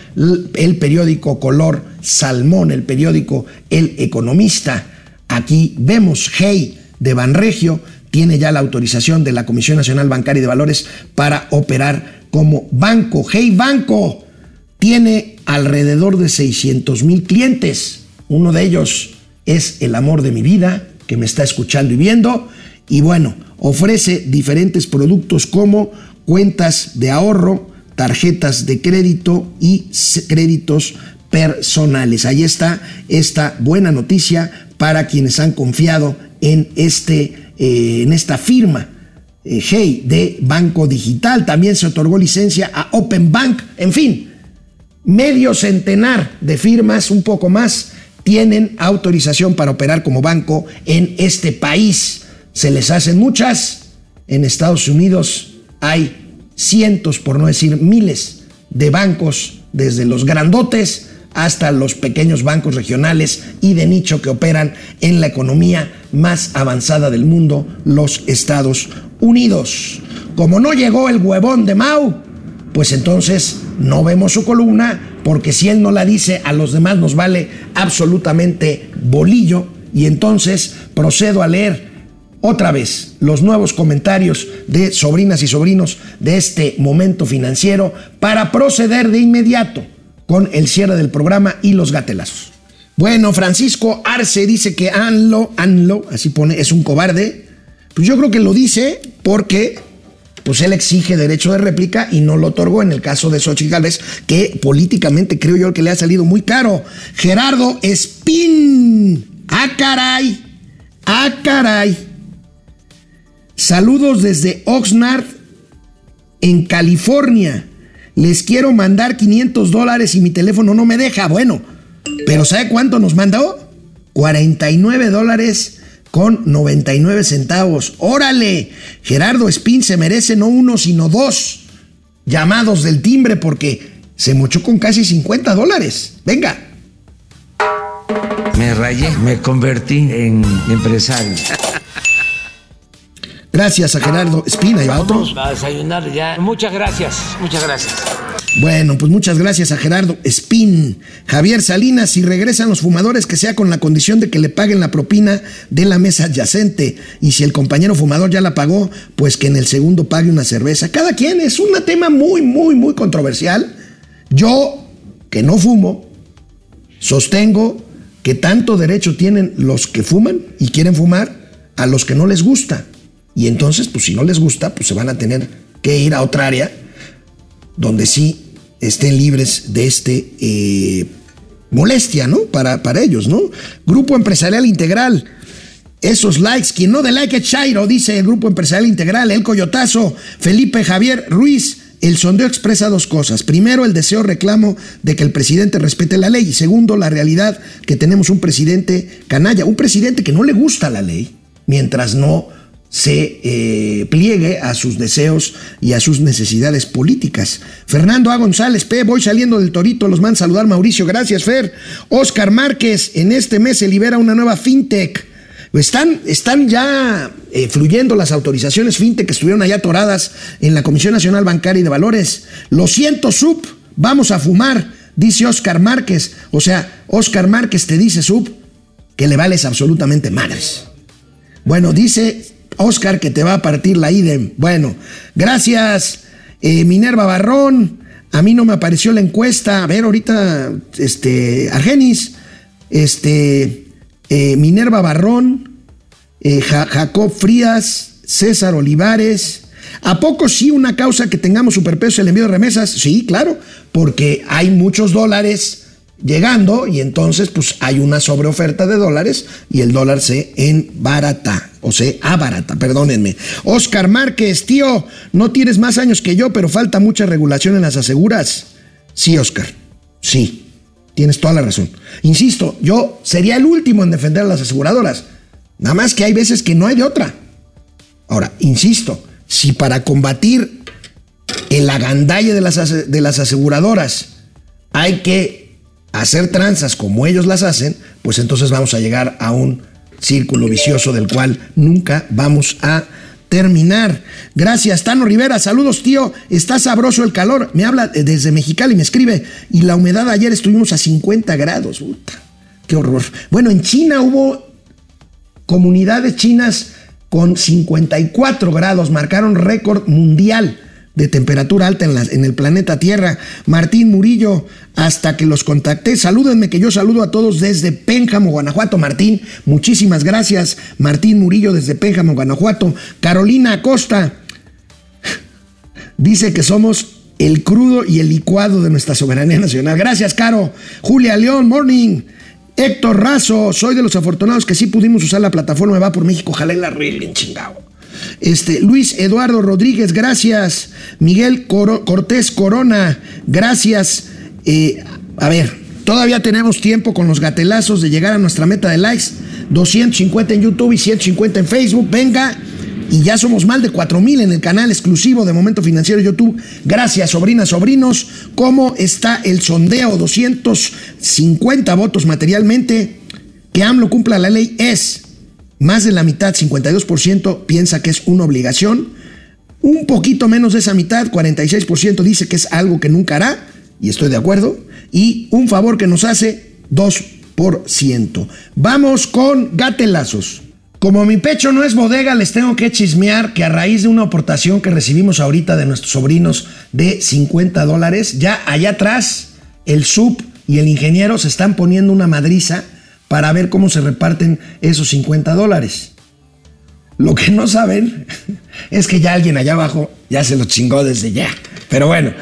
Speaker 1: el periódico Color Salmón, el periódico El Economista. Aquí vemos Hey de Banregio tiene ya la autorización de la Comisión Nacional Bancaria de Valores para operar como banco. Hey Banco tiene alrededor de 600 mil clientes. Uno de ellos es el amor de mi vida, que me está escuchando y viendo. Y bueno, ofrece diferentes productos como cuentas de ahorro, tarjetas de crédito y créditos personales. Ahí está esta buena noticia para quienes han confiado en, este, eh, en esta firma. Eh, Hey de Banco Digital. También se otorgó licencia a Open Bank. En fin, medio centenar de firmas, un poco más, tienen autorización para operar como banco en este país se les hacen muchas. En Estados Unidos hay cientos, por no decir miles, de bancos, desde los grandotes hasta los pequeños bancos regionales y de nicho que operan en la economía más avanzada del mundo, los Estados Unidos. Como no llegó el huevón de Mao, pues entonces no vemos su columna, porque si él no la dice, a los demás nos vale absolutamente bolillo, y entonces procedo a leer otra vez los nuevos comentarios de sobrinas y sobrinos de este momento financiero para proceder de inmediato con el cierre del programa y los gatelazos. Bueno, Francisco Arce dice que Anlo, Anlo, así pone, es un cobarde. Pues yo creo que lo dice porque pues él exige derecho de réplica y no lo otorgó en el caso de Xochitl Gálvez, que políticamente creo yo que le ha salido muy caro. Gerardo Espín. ¡Ah, caray! ¡Ah, caray! Saludos desde Oxnard, en California. les quiero mandar 500 dólares y mi teléfono no me deja. Bueno, pero ¿sabe cuánto nos mandó? 49 dólares con 99 centavos. Órale, Gerardo Espín se merece no uno, sino dos llamados del timbre porque se mochó con casi 50 dólares. Venga.
Speaker 5: Me rayé, me convertí en empresario.
Speaker 1: Gracias a Gerardo Espina y a otros.
Speaker 5: Vamos a desayunar ya. Muchas gracias, muchas gracias.
Speaker 1: Bueno, pues muchas gracias a Gerardo Espín, Javier Salinas. Si regresan los fumadores, que sea con la condición de que le paguen la propina de la mesa adyacente. Y si el compañero fumador ya la pagó, pues que en el segundo pague una cerveza. Cada quien es un tema muy, muy, muy controversial. Yo, que no fumo, sostengo que tanto derecho tienen los que fuman y quieren fumar a los que no les gusta. Y entonces, pues si no les gusta, pues se van a tener que ir a otra área donde sí estén libres de este eh, molestia, ¿no? Para, para ellos, ¿no? Grupo Empresarial Integral. Esos likes, quien no de like es Chairo, dice el Grupo Empresarial Integral, el Coyotazo, Felipe Javier Ruiz. El sondeo expresa dos cosas. Primero, el deseo reclamo de que el presidente respete la ley. Y segundo, la realidad que tenemos un presidente canalla, un presidente que no le gusta la ley, mientras no se eh, pliegue a sus deseos y a sus necesidades políticas. Fernando A. González, P. Voy saliendo del Torito, los manda a saludar Mauricio, gracias Fer. Oscar Márquez, en este mes se libera una nueva fintech. Están, están ya eh, fluyendo las autorizaciones fintech que estuvieron allá atoradas en la Comisión Nacional Bancaria y de Valores. Lo siento, sub, vamos a fumar, dice Oscar Márquez. O sea, Oscar Márquez te dice, sub, que le vales absolutamente madres. Bueno, dice Oscar que te va a partir la idem. Bueno, gracias eh, Minerva Barrón. A mí no me apareció la encuesta. A ver, ahorita, este, Argenis, este, eh, Minerva Barrón, eh, Jacob Frías, César Olivares. ¿A poco sí una causa que tengamos superpeso el envío de remesas? Sí, claro, porque hay muchos dólares llegando y entonces pues hay una sobreoferta de dólares y el dólar se enbarata o se abarata, perdónenme. Oscar Márquez, tío, no tienes más años que yo, pero falta mucha regulación en las aseguras. Sí, Oscar, sí, tienes toda la razón. Insisto, yo sería el último en defender a las aseguradoras, nada más que hay veces que no hay de otra. Ahora, insisto, si para combatir el agandalle de las, de las aseguradoras hay que hacer tranzas como ellos las hacen, pues entonces vamos a llegar a un círculo vicioso del cual nunca vamos a terminar. Gracias, Tano Rivera. Saludos, tío. Está sabroso el calor. Me habla desde Mexicali, me escribe. Y la humedad ayer estuvimos a 50 grados. Puta, qué horror. Bueno, en China hubo comunidades chinas con 54 grados. Marcaron récord mundial de temperatura alta en, el planeta Tierra. Martín Murillo, hasta que los contacté, salúdenme que yo saludo a todos desde Pénjamo, Guanajuato. Martín, muchísimas gracias. Martín Murillo desde Pénjamo, Guanajuato. Carolina Acosta dice que somos el crudo y el licuado de nuestra soberanía nacional. Gracias, Caro. Julia León, morning. Héctor Razo, soy de los afortunados que sí pudimos usar la plataforma Va por México. Ojalá la en chingado. Este, Luis Eduardo Rodríguez, gracias. Miguel Cortés Corona, gracias. Eh, a ver, todavía tenemos tiempo con los gatelazos de llegar a nuestra meta de likes. 250 en YouTube y 150 en Facebook. Venga. Y ya somos más de 4000 en el canal exclusivo de Momento Financiero YouTube. Gracias, sobrinas, sobrinos. ¿Cómo está el sondeo? 250 votos materialmente. Que AMLO cumpla la ley es más de la mitad, 52%, piensa que es una obligación. Un poquito menos de esa mitad, 46%, dice que es algo que nunca hará, y estoy de acuerdo. Y un favor que nos hace, 2%. Vamos con gatelazos. Como mi pecho no es bodega, les tengo que chismear que a raíz de una aportación que recibimos ahorita de nuestros sobrinos de 50 dólares, ya allá atrás el sub y el ingeniero se están poniendo una madriza para ver cómo se reparten esos 50 dólares. Lo que no saben es que ya alguien allá abajo ya se lo chingó desde ya. Pero bueno,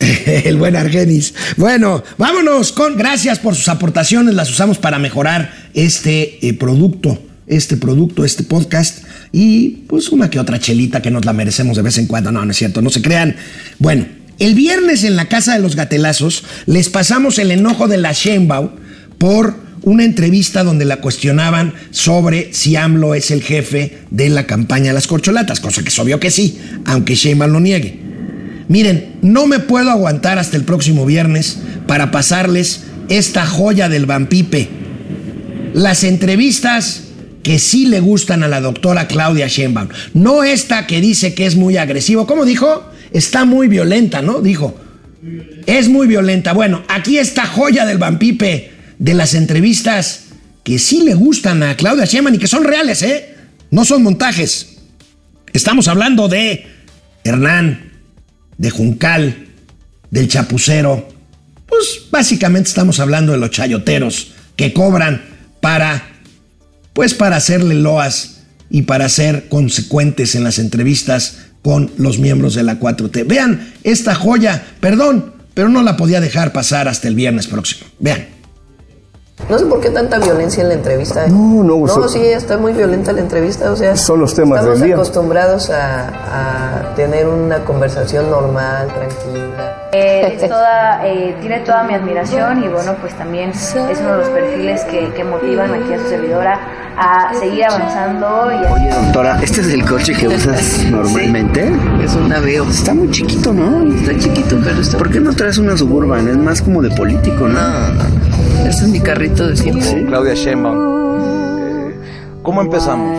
Speaker 1: el buen Argenis. Bueno, vámonos con gracias por sus aportaciones, las usamos para mejorar este eh, producto, este producto, este podcast y pues una que otra chelita que nos la merecemos de vez en cuando. No, no es cierto, no se crean. Bueno, El viernes en la Casa de los Gatelazos les pasamos el enojo de la Sheinbaum por una entrevista donde la cuestionaban sobre si AMLO es el jefe de la campaña las corcholatas, cosa que es obvio que sí, aunque Sheinbaum lo niegue. Miren, no me puedo aguantar hasta el próximo viernes para pasarles esta joya del vampipe. Las entrevistas que sí le gustan a la doctora Claudia Sheinbaum. No esta que dice que es muy agresivo. ¿Cómo dijo? Está muy violenta, ¿no? Dijo. Es muy violenta. Bueno, aquí está joya del vampipe de las entrevistas que sí le gustan a Claudia Sheinbaum y que son reales, ¿eh? No son montajes. Estamos hablando de Hernán, de Juncal, del chapucero. Pues básicamente estamos hablando de los chayoteros que cobran para pues para hacerle loas y para ser consecuentes en las entrevistas con los miembros de la 4T. Vean esta joya, perdón, pero no la podía dejar pasar hasta el viernes próximo. Vean.
Speaker 7: No sé por qué tanta violencia en la entrevista. ¿eh?
Speaker 8: No, no,
Speaker 7: No,
Speaker 8: so-
Speaker 7: sí, está muy violenta la entrevista. O sea,
Speaker 8: Son los temas
Speaker 7: estamos
Speaker 8: del día.
Speaker 7: acostumbrados a, a tener una conversación normal, tranquila.
Speaker 9: Eh, es toda, eh, tiene toda mi admiración y bueno, pues también es uno de los perfiles que, que motivan aquí a su servidora a seguir avanzando y a...
Speaker 10: Oye, doctora, ¿este es el coche que usas normalmente?
Speaker 7: Es un Aveo.
Speaker 10: Está muy chiquito, ¿no?
Speaker 7: Está chiquito, pero está...
Speaker 10: ¿Por qué no traes una Suburban? Es más como de político, ¿no?
Speaker 7: No, no, no. Ese es mi carrito de siempre.
Speaker 11: Claudia Sheinbaum. Eh, ¿Cómo empezamos?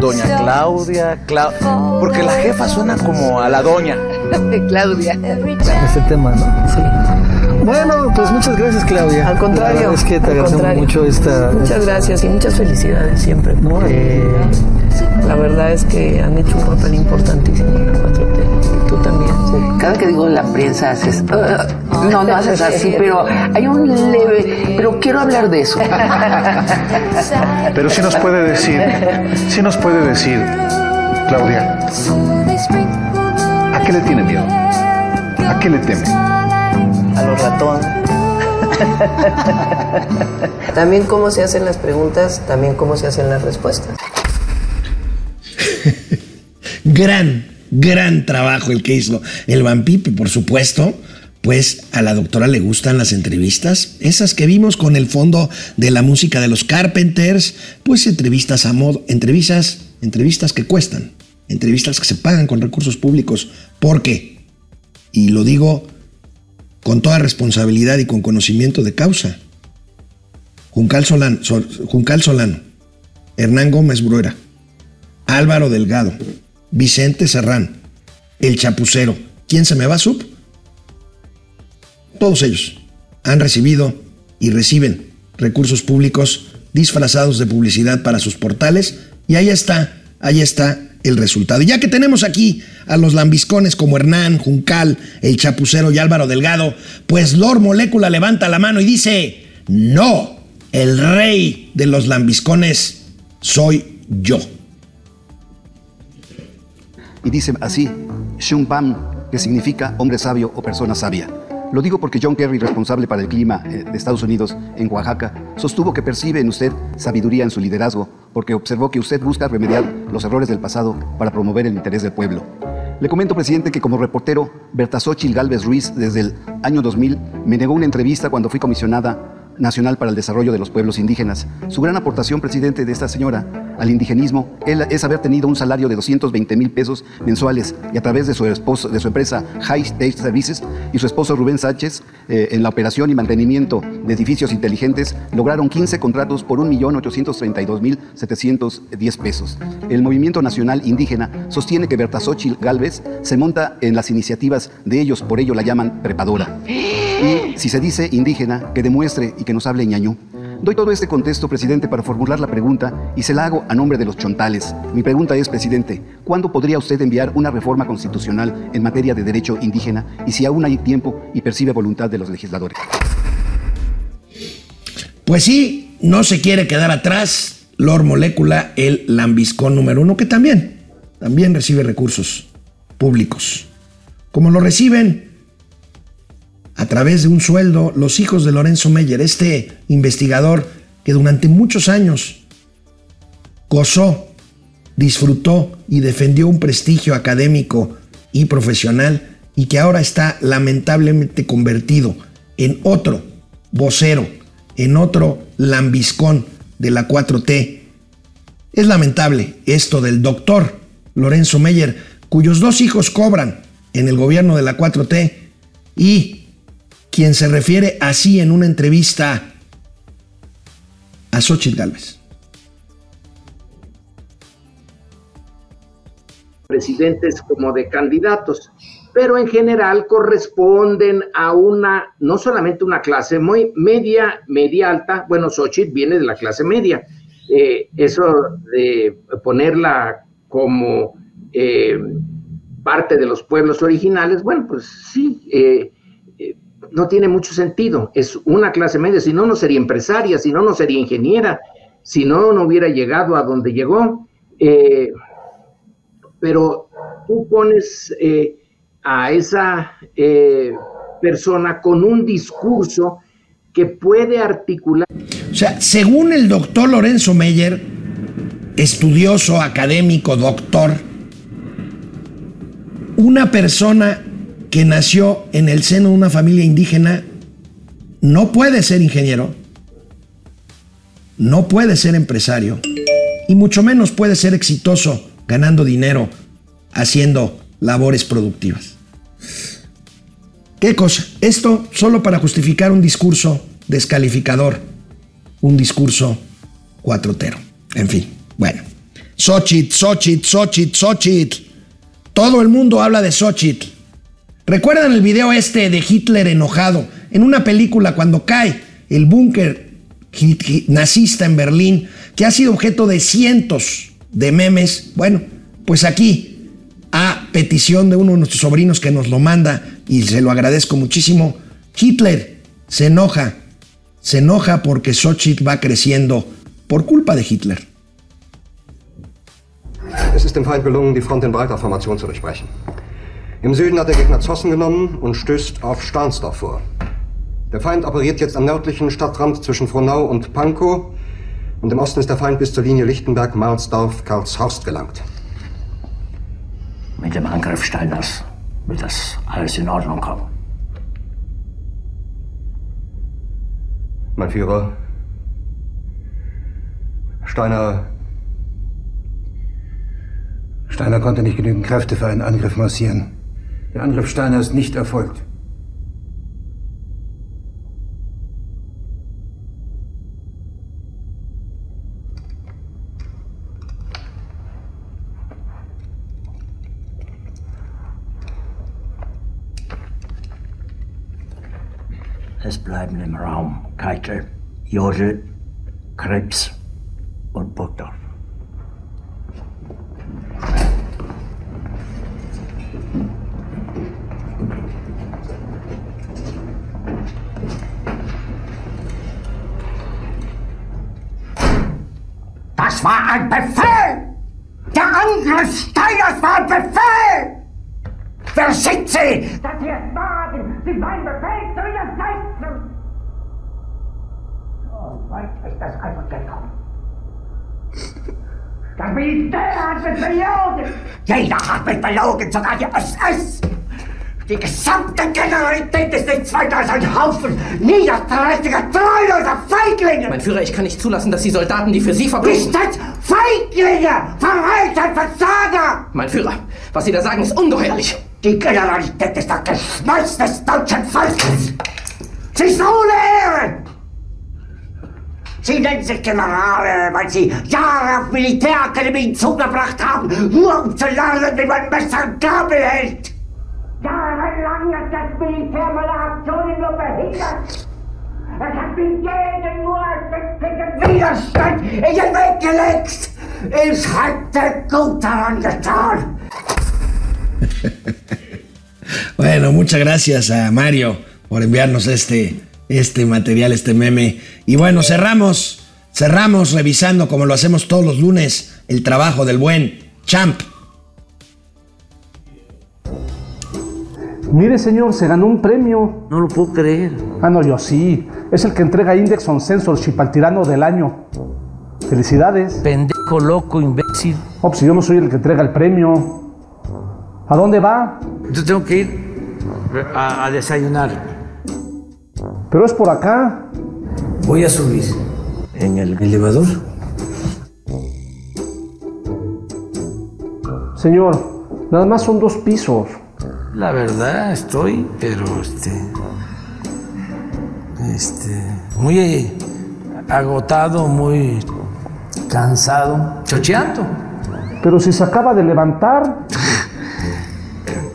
Speaker 11: Doña Claudia, Clau- porque la jefa suena como a la doña.
Speaker 7: Claudia.
Speaker 8: Este tema, ¿no?
Speaker 7: Sí.
Speaker 8: Bueno, pues muchas gracias, Claudia.
Speaker 7: Al contrario.
Speaker 8: La verdad es que te agradecemos mucho esta.
Speaker 7: Muchas gracias y muchas felicidades siempre. porque la verdad es que han hecho un papel importantísimo en la 4T. Y tú también.
Speaker 10: Cada que digo la prensa haces... "Uh", no, no haces así, pero hay un leve... Pero quiero hablar de eso.
Speaker 12: Pero sí nos puede decir, sí nos puede decir, Claudia, ¿a qué le tiene miedo? ¿A qué le teme?
Speaker 7: A los ratones. también cómo se hacen las preguntas, también cómo se hacen las respuestas.
Speaker 1: Gran, gran trabajo el que hizo el Vampipe, por supuesto. Pues a la doctora le gustan las entrevistas, esas que vimos con el fondo de la música de los Carpenters, pues entrevistas a modo, entrevistas, entrevistas que cuestan, entrevistas que se pagan con recursos públicos. ¿Por qué? Y lo digo con toda responsabilidad y con conocimiento de causa. Juncal Solano, Sol- Juncal Solano Hernán Gómez Bruera, Álvaro Delgado, Vicente Serrán, El Chapucero. ¿Quién se me va, Sub? Todos ellos han recibido y reciben recursos públicos disfrazados de publicidad para sus portales y ahí está, ahí está el resultado. Y ya que tenemos aquí a los lambiscones como Hernán, Juncal, El Chapucero y Álvaro Delgado, pues Lord Molécula levanta la mano y dice, no, el rey de los lambiscones soy yo.
Speaker 13: Y dice así, Shun Bam, que significa hombre sabio o persona sabia. Lo digo porque John Kerry, responsable para el clima eh, de Estados Unidos en Oaxaca, sostuvo que percibe en usted sabiduría en su liderazgo, porque observó que usted busca remediar los errores del pasado para promover el interés del pueblo. Le comento, presidente, que como reportero, Berta Xochitl Galvez Ruiz, desde el año 2000, me negó una entrevista cuando fui comisionada nacional para el desarrollo de los pueblos indígenas. Su gran aportación, presidente, de esta señora al indigenismo es haber tenido un salario de 220 mil pesos mensuales y a través de su, esposo, de su empresa High State Services y su esposo Rubén Sánchez, eh, en la operación y mantenimiento de edificios inteligentes, lograron 15 contratos por 1.832.710 pesos. El Movimiento Nacional Indígena sostiene que Berta Xochitl Galvez se monta en las iniciativas de ellos, por ello la llaman prepadora. Y si se dice indígena, que demuestre y que nos hable ñañú. Doy todo este contexto, presidente, para formular la pregunta y se la hago a nombre de los chontales. Mi pregunta es, presidente, ¿cuándo podría usted enviar una reforma constitucional en materia de derecho indígena y si aún hay tiempo y percibe voluntad de los legisladores?
Speaker 1: Pues sí, no se quiere quedar atrás Lord Molécula, el lambiscón número uno, que también, también recibe recursos públicos. Como lo reciben a través de un sueldo los hijos de Lorenzo Meyer, este investigador que durante muchos años gozó, disfrutó y defendió un prestigio académico y profesional y que ahora está lamentablemente convertido en otro vocero, en otro lambiscón de la 4T. Es lamentable esto del doctor Lorenzo Meyer, cuyos dos hijos cobran en el gobierno de la 4T y quien se refiere así en una entrevista a Xochitl Gálvez.
Speaker 14: presidentes como de candidatos, pero en general corresponden a una, no solamente una clase muy media, media alta, bueno, Xochitl viene de la clase media, eh, eso de ponerla como eh, parte de los pueblos originales, bueno, pues sí, eh, no tiene mucho sentido, es una clase media, si no, no sería empresaria, si no, no sería ingeniera, si no, no hubiera llegado a donde llegó pero tú pones eh, a esa eh, persona con un discurso que puede articular.
Speaker 1: O sea, según el doctor Lorenzo Meyer, estudioso, académico, doctor, una persona que nació en el seno de una familia indígena no puede ser ingeniero, no puede ser empresario y mucho menos puede ser exitoso ganando dinero, haciendo labores productivas. ¿Qué cosa? Esto solo para justificar un discurso descalificador, un discurso cuatrotero. En fin, bueno. Xochitl, Xochitl, Xochitl, Xochitl. Todo el mundo habla de Xochitl. ¿Recuerdan el video este de Hitler enojado en una película cuando cae el búnker nazista en Berlín, que ha sido objeto de cientos de memes. Bueno, pues aquí, a petición de uno de nuestros sobrinos que nos lo manda, y se lo agradezco muchísimo, Hitler se enoja, se enoja porque Xochitl va creciendo por culpa de Hitler.
Speaker 15: Es ist dem Feind gelungen, die Front zu. Im Süden hat der Gegner Zossen genommen und stößt auf Stahnsdorf vor. Der Feind operiert jetzt am nördlichen Stadtrand zwischen Frohnau und Pankow und im Osten ist der Feind bis zur Linie Lichtenberg-Marsdorf-Karlshorst gelangt.
Speaker 16: Mit dem Angriff Steiners wird das alles in Ordnung kommen.
Speaker 15: Mein Führer, Steiner.
Speaker 17: Steiner konnte nicht genügend Kräfte für einen Angriff massieren. Der Angriff Steiner ist nicht erfolgt.
Speaker 16: Es bleiben im Raum Keitel, Jodl, Krebs und Burgdorf.
Speaker 18: Ein Befehl! Der Angriff Steiners war ein Befehl! Wer sind Sie, dass Sie es wagen, sich meinen Befehl zu widersetzen? So weit ist das also gekommen. Das Militär hat mich belogen! Jeder hat mich belogen, sogar die SS! Die gesamte Generalität ist nichts weiter als ein Haufen niederträchtiger, treuloser Feiglinge!
Speaker 19: Mein Führer, ich kann nicht zulassen, dass die Soldaten, die für Sie verbringen...
Speaker 18: Nicht als Feiglinge! Verräter, Versager!
Speaker 19: Mein Führer, was Sie da sagen, ist ungeheuerlich!
Speaker 18: Die Generalität ist das Geschmeiß des deutschen Volkes! Sie ist ohne Ehre! Sie nennen sich Generale, weil Sie Jahre auf Militärakademien zugebracht haben, nur um zu lernen, wie man Messer und Gabel hält! Jahrelang hat das Militär meine Aktionen nur behindert! Es hat mir jeden nur ersichtlichen
Speaker 1: Bueno, muchas gracias a Mario por enviarnos este, este material, este meme. Y bueno, cerramos, cerramos revisando como lo hacemos todos los lunes el trabajo del buen Champ.
Speaker 8: Mire, señor, se ganó un premio.
Speaker 5: No lo puedo creer.
Speaker 8: Ah, no, yo sí. Es el que entrega Index on Censorship al tirano del año. Felicidades.
Speaker 5: Pendejo, loco, imbécil.
Speaker 8: Oh, pues yo no soy el que entrega el premio. ¿A dónde va?
Speaker 5: Yo tengo que ir
Speaker 4: a, a desayunar.
Speaker 8: Pero es por acá.
Speaker 4: Voy a subir en el elevador.
Speaker 8: Señor, nada más son dos pisos.
Speaker 4: La verdad estoy, pero este, este, muy agotado, muy cansado, chocheando.
Speaker 8: Pero si se acaba de levantar.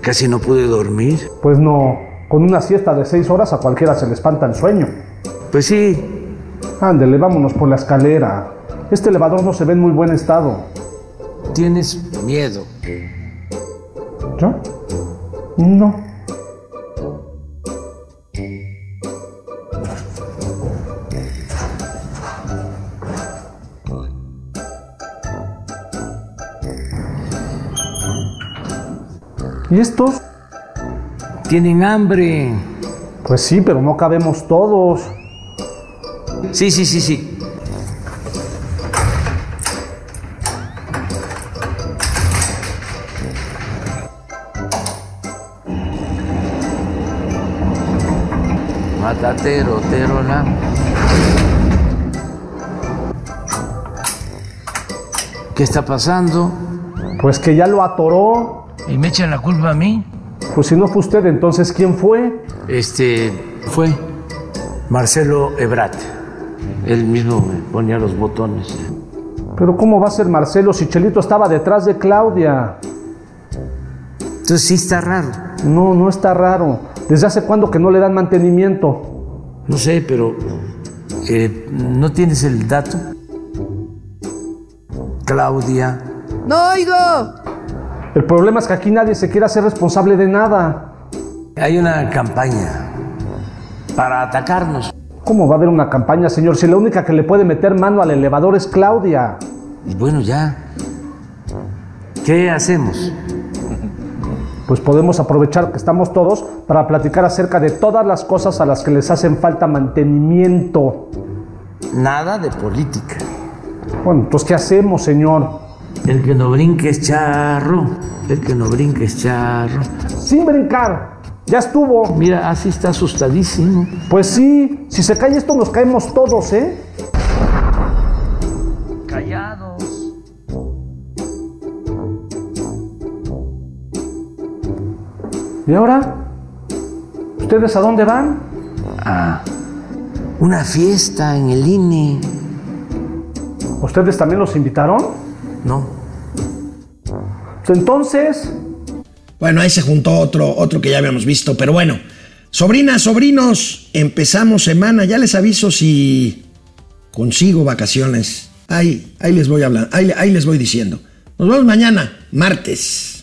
Speaker 4: Casi no pude dormir.
Speaker 8: Pues no, con una siesta de seis horas a cualquiera se le espanta el sueño.
Speaker 4: Pues sí.
Speaker 8: Ándele, vámonos por la escalera. Este elevador no se ve en muy buen estado.
Speaker 4: Tienes miedo.
Speaker 8: ¿Yo? No. ¿Y estos?
Speaker 4: Tienen hambre.
Speaker 8: Pues sí, pero no cabemos todos.
Speaker 4: Sí, sí, sí, sí. Matatero, tero, la. ¿Qué está pasando?
Speaker 8: Pues que ya lo atoró.
Speaker 4: ¿Y me echan la culpa a mí?
Speaker 8: Pues si no fue usted, entonces ¿quién fue?
Speaker 4: Este fue Marcelo Ebrat. Él mismo me ponía los botones.
Speaker 8: Pero ¿cómo va a ser Marcelo si Chelito estaba detrás de Claudia?
Speaker 4: Entonces sí está raro.
Speaker 8: No, no está raro. ¿Desde hace cuándo que no le dan mantenimiento?
Speaker 4: No sé, pero eh, ¿no tienes el dato? Claudia.
Speaker 7: ¡No oigo!
Speaker 8: El problema es que aquí nadie se quiere hacer responsable de nada.
Speaker 4: Hay una campaña para atacarnos.
Speaker 8: ¿Cómo va a haber una campaña, señor? Si la única que le puede meter mano al elevador es Claudia.
Speaker 4: Y bueno, ya. ¿Qué hacemos?
Speaker 8: Pues podemos aprovechar que estamos todos para platicar acerca de todas las cosas a las que les hacen falta mantenimiento.
Speaker 4: Nada de política.
Speaker 8: Bueno, entonces, ¿qué hacemos, señor?
Speaker 4: El que no brinque es charro. El que no brinque es charro.
Speaker 8: Sin brincar. Ya estuvo.
Speaker 4: Mira, así está asustadísimo.
Speaker 8: Pues sí, si se cae esto nos caemos todos, ¿eh? ¿Y ahora? ¿Ustedes a dónde van?
Speaker 4: Ah, una fiesta en el INE.
Speaker 8: ¿Ustedes también los invitaron?
Speaker 4: No.
Speaker 8: Entonces.
Speaker 1: Bueno, ahí se juntó otro, otro que ya habíamos visto, pero bueno. Sobrinas, sobrinos, empezamos semana. Ya les aviso si consigo vacaciones. Ahí, ahí les voy hablando, ahí, ahí les voy diciendo. Nos vemos mañana, martes.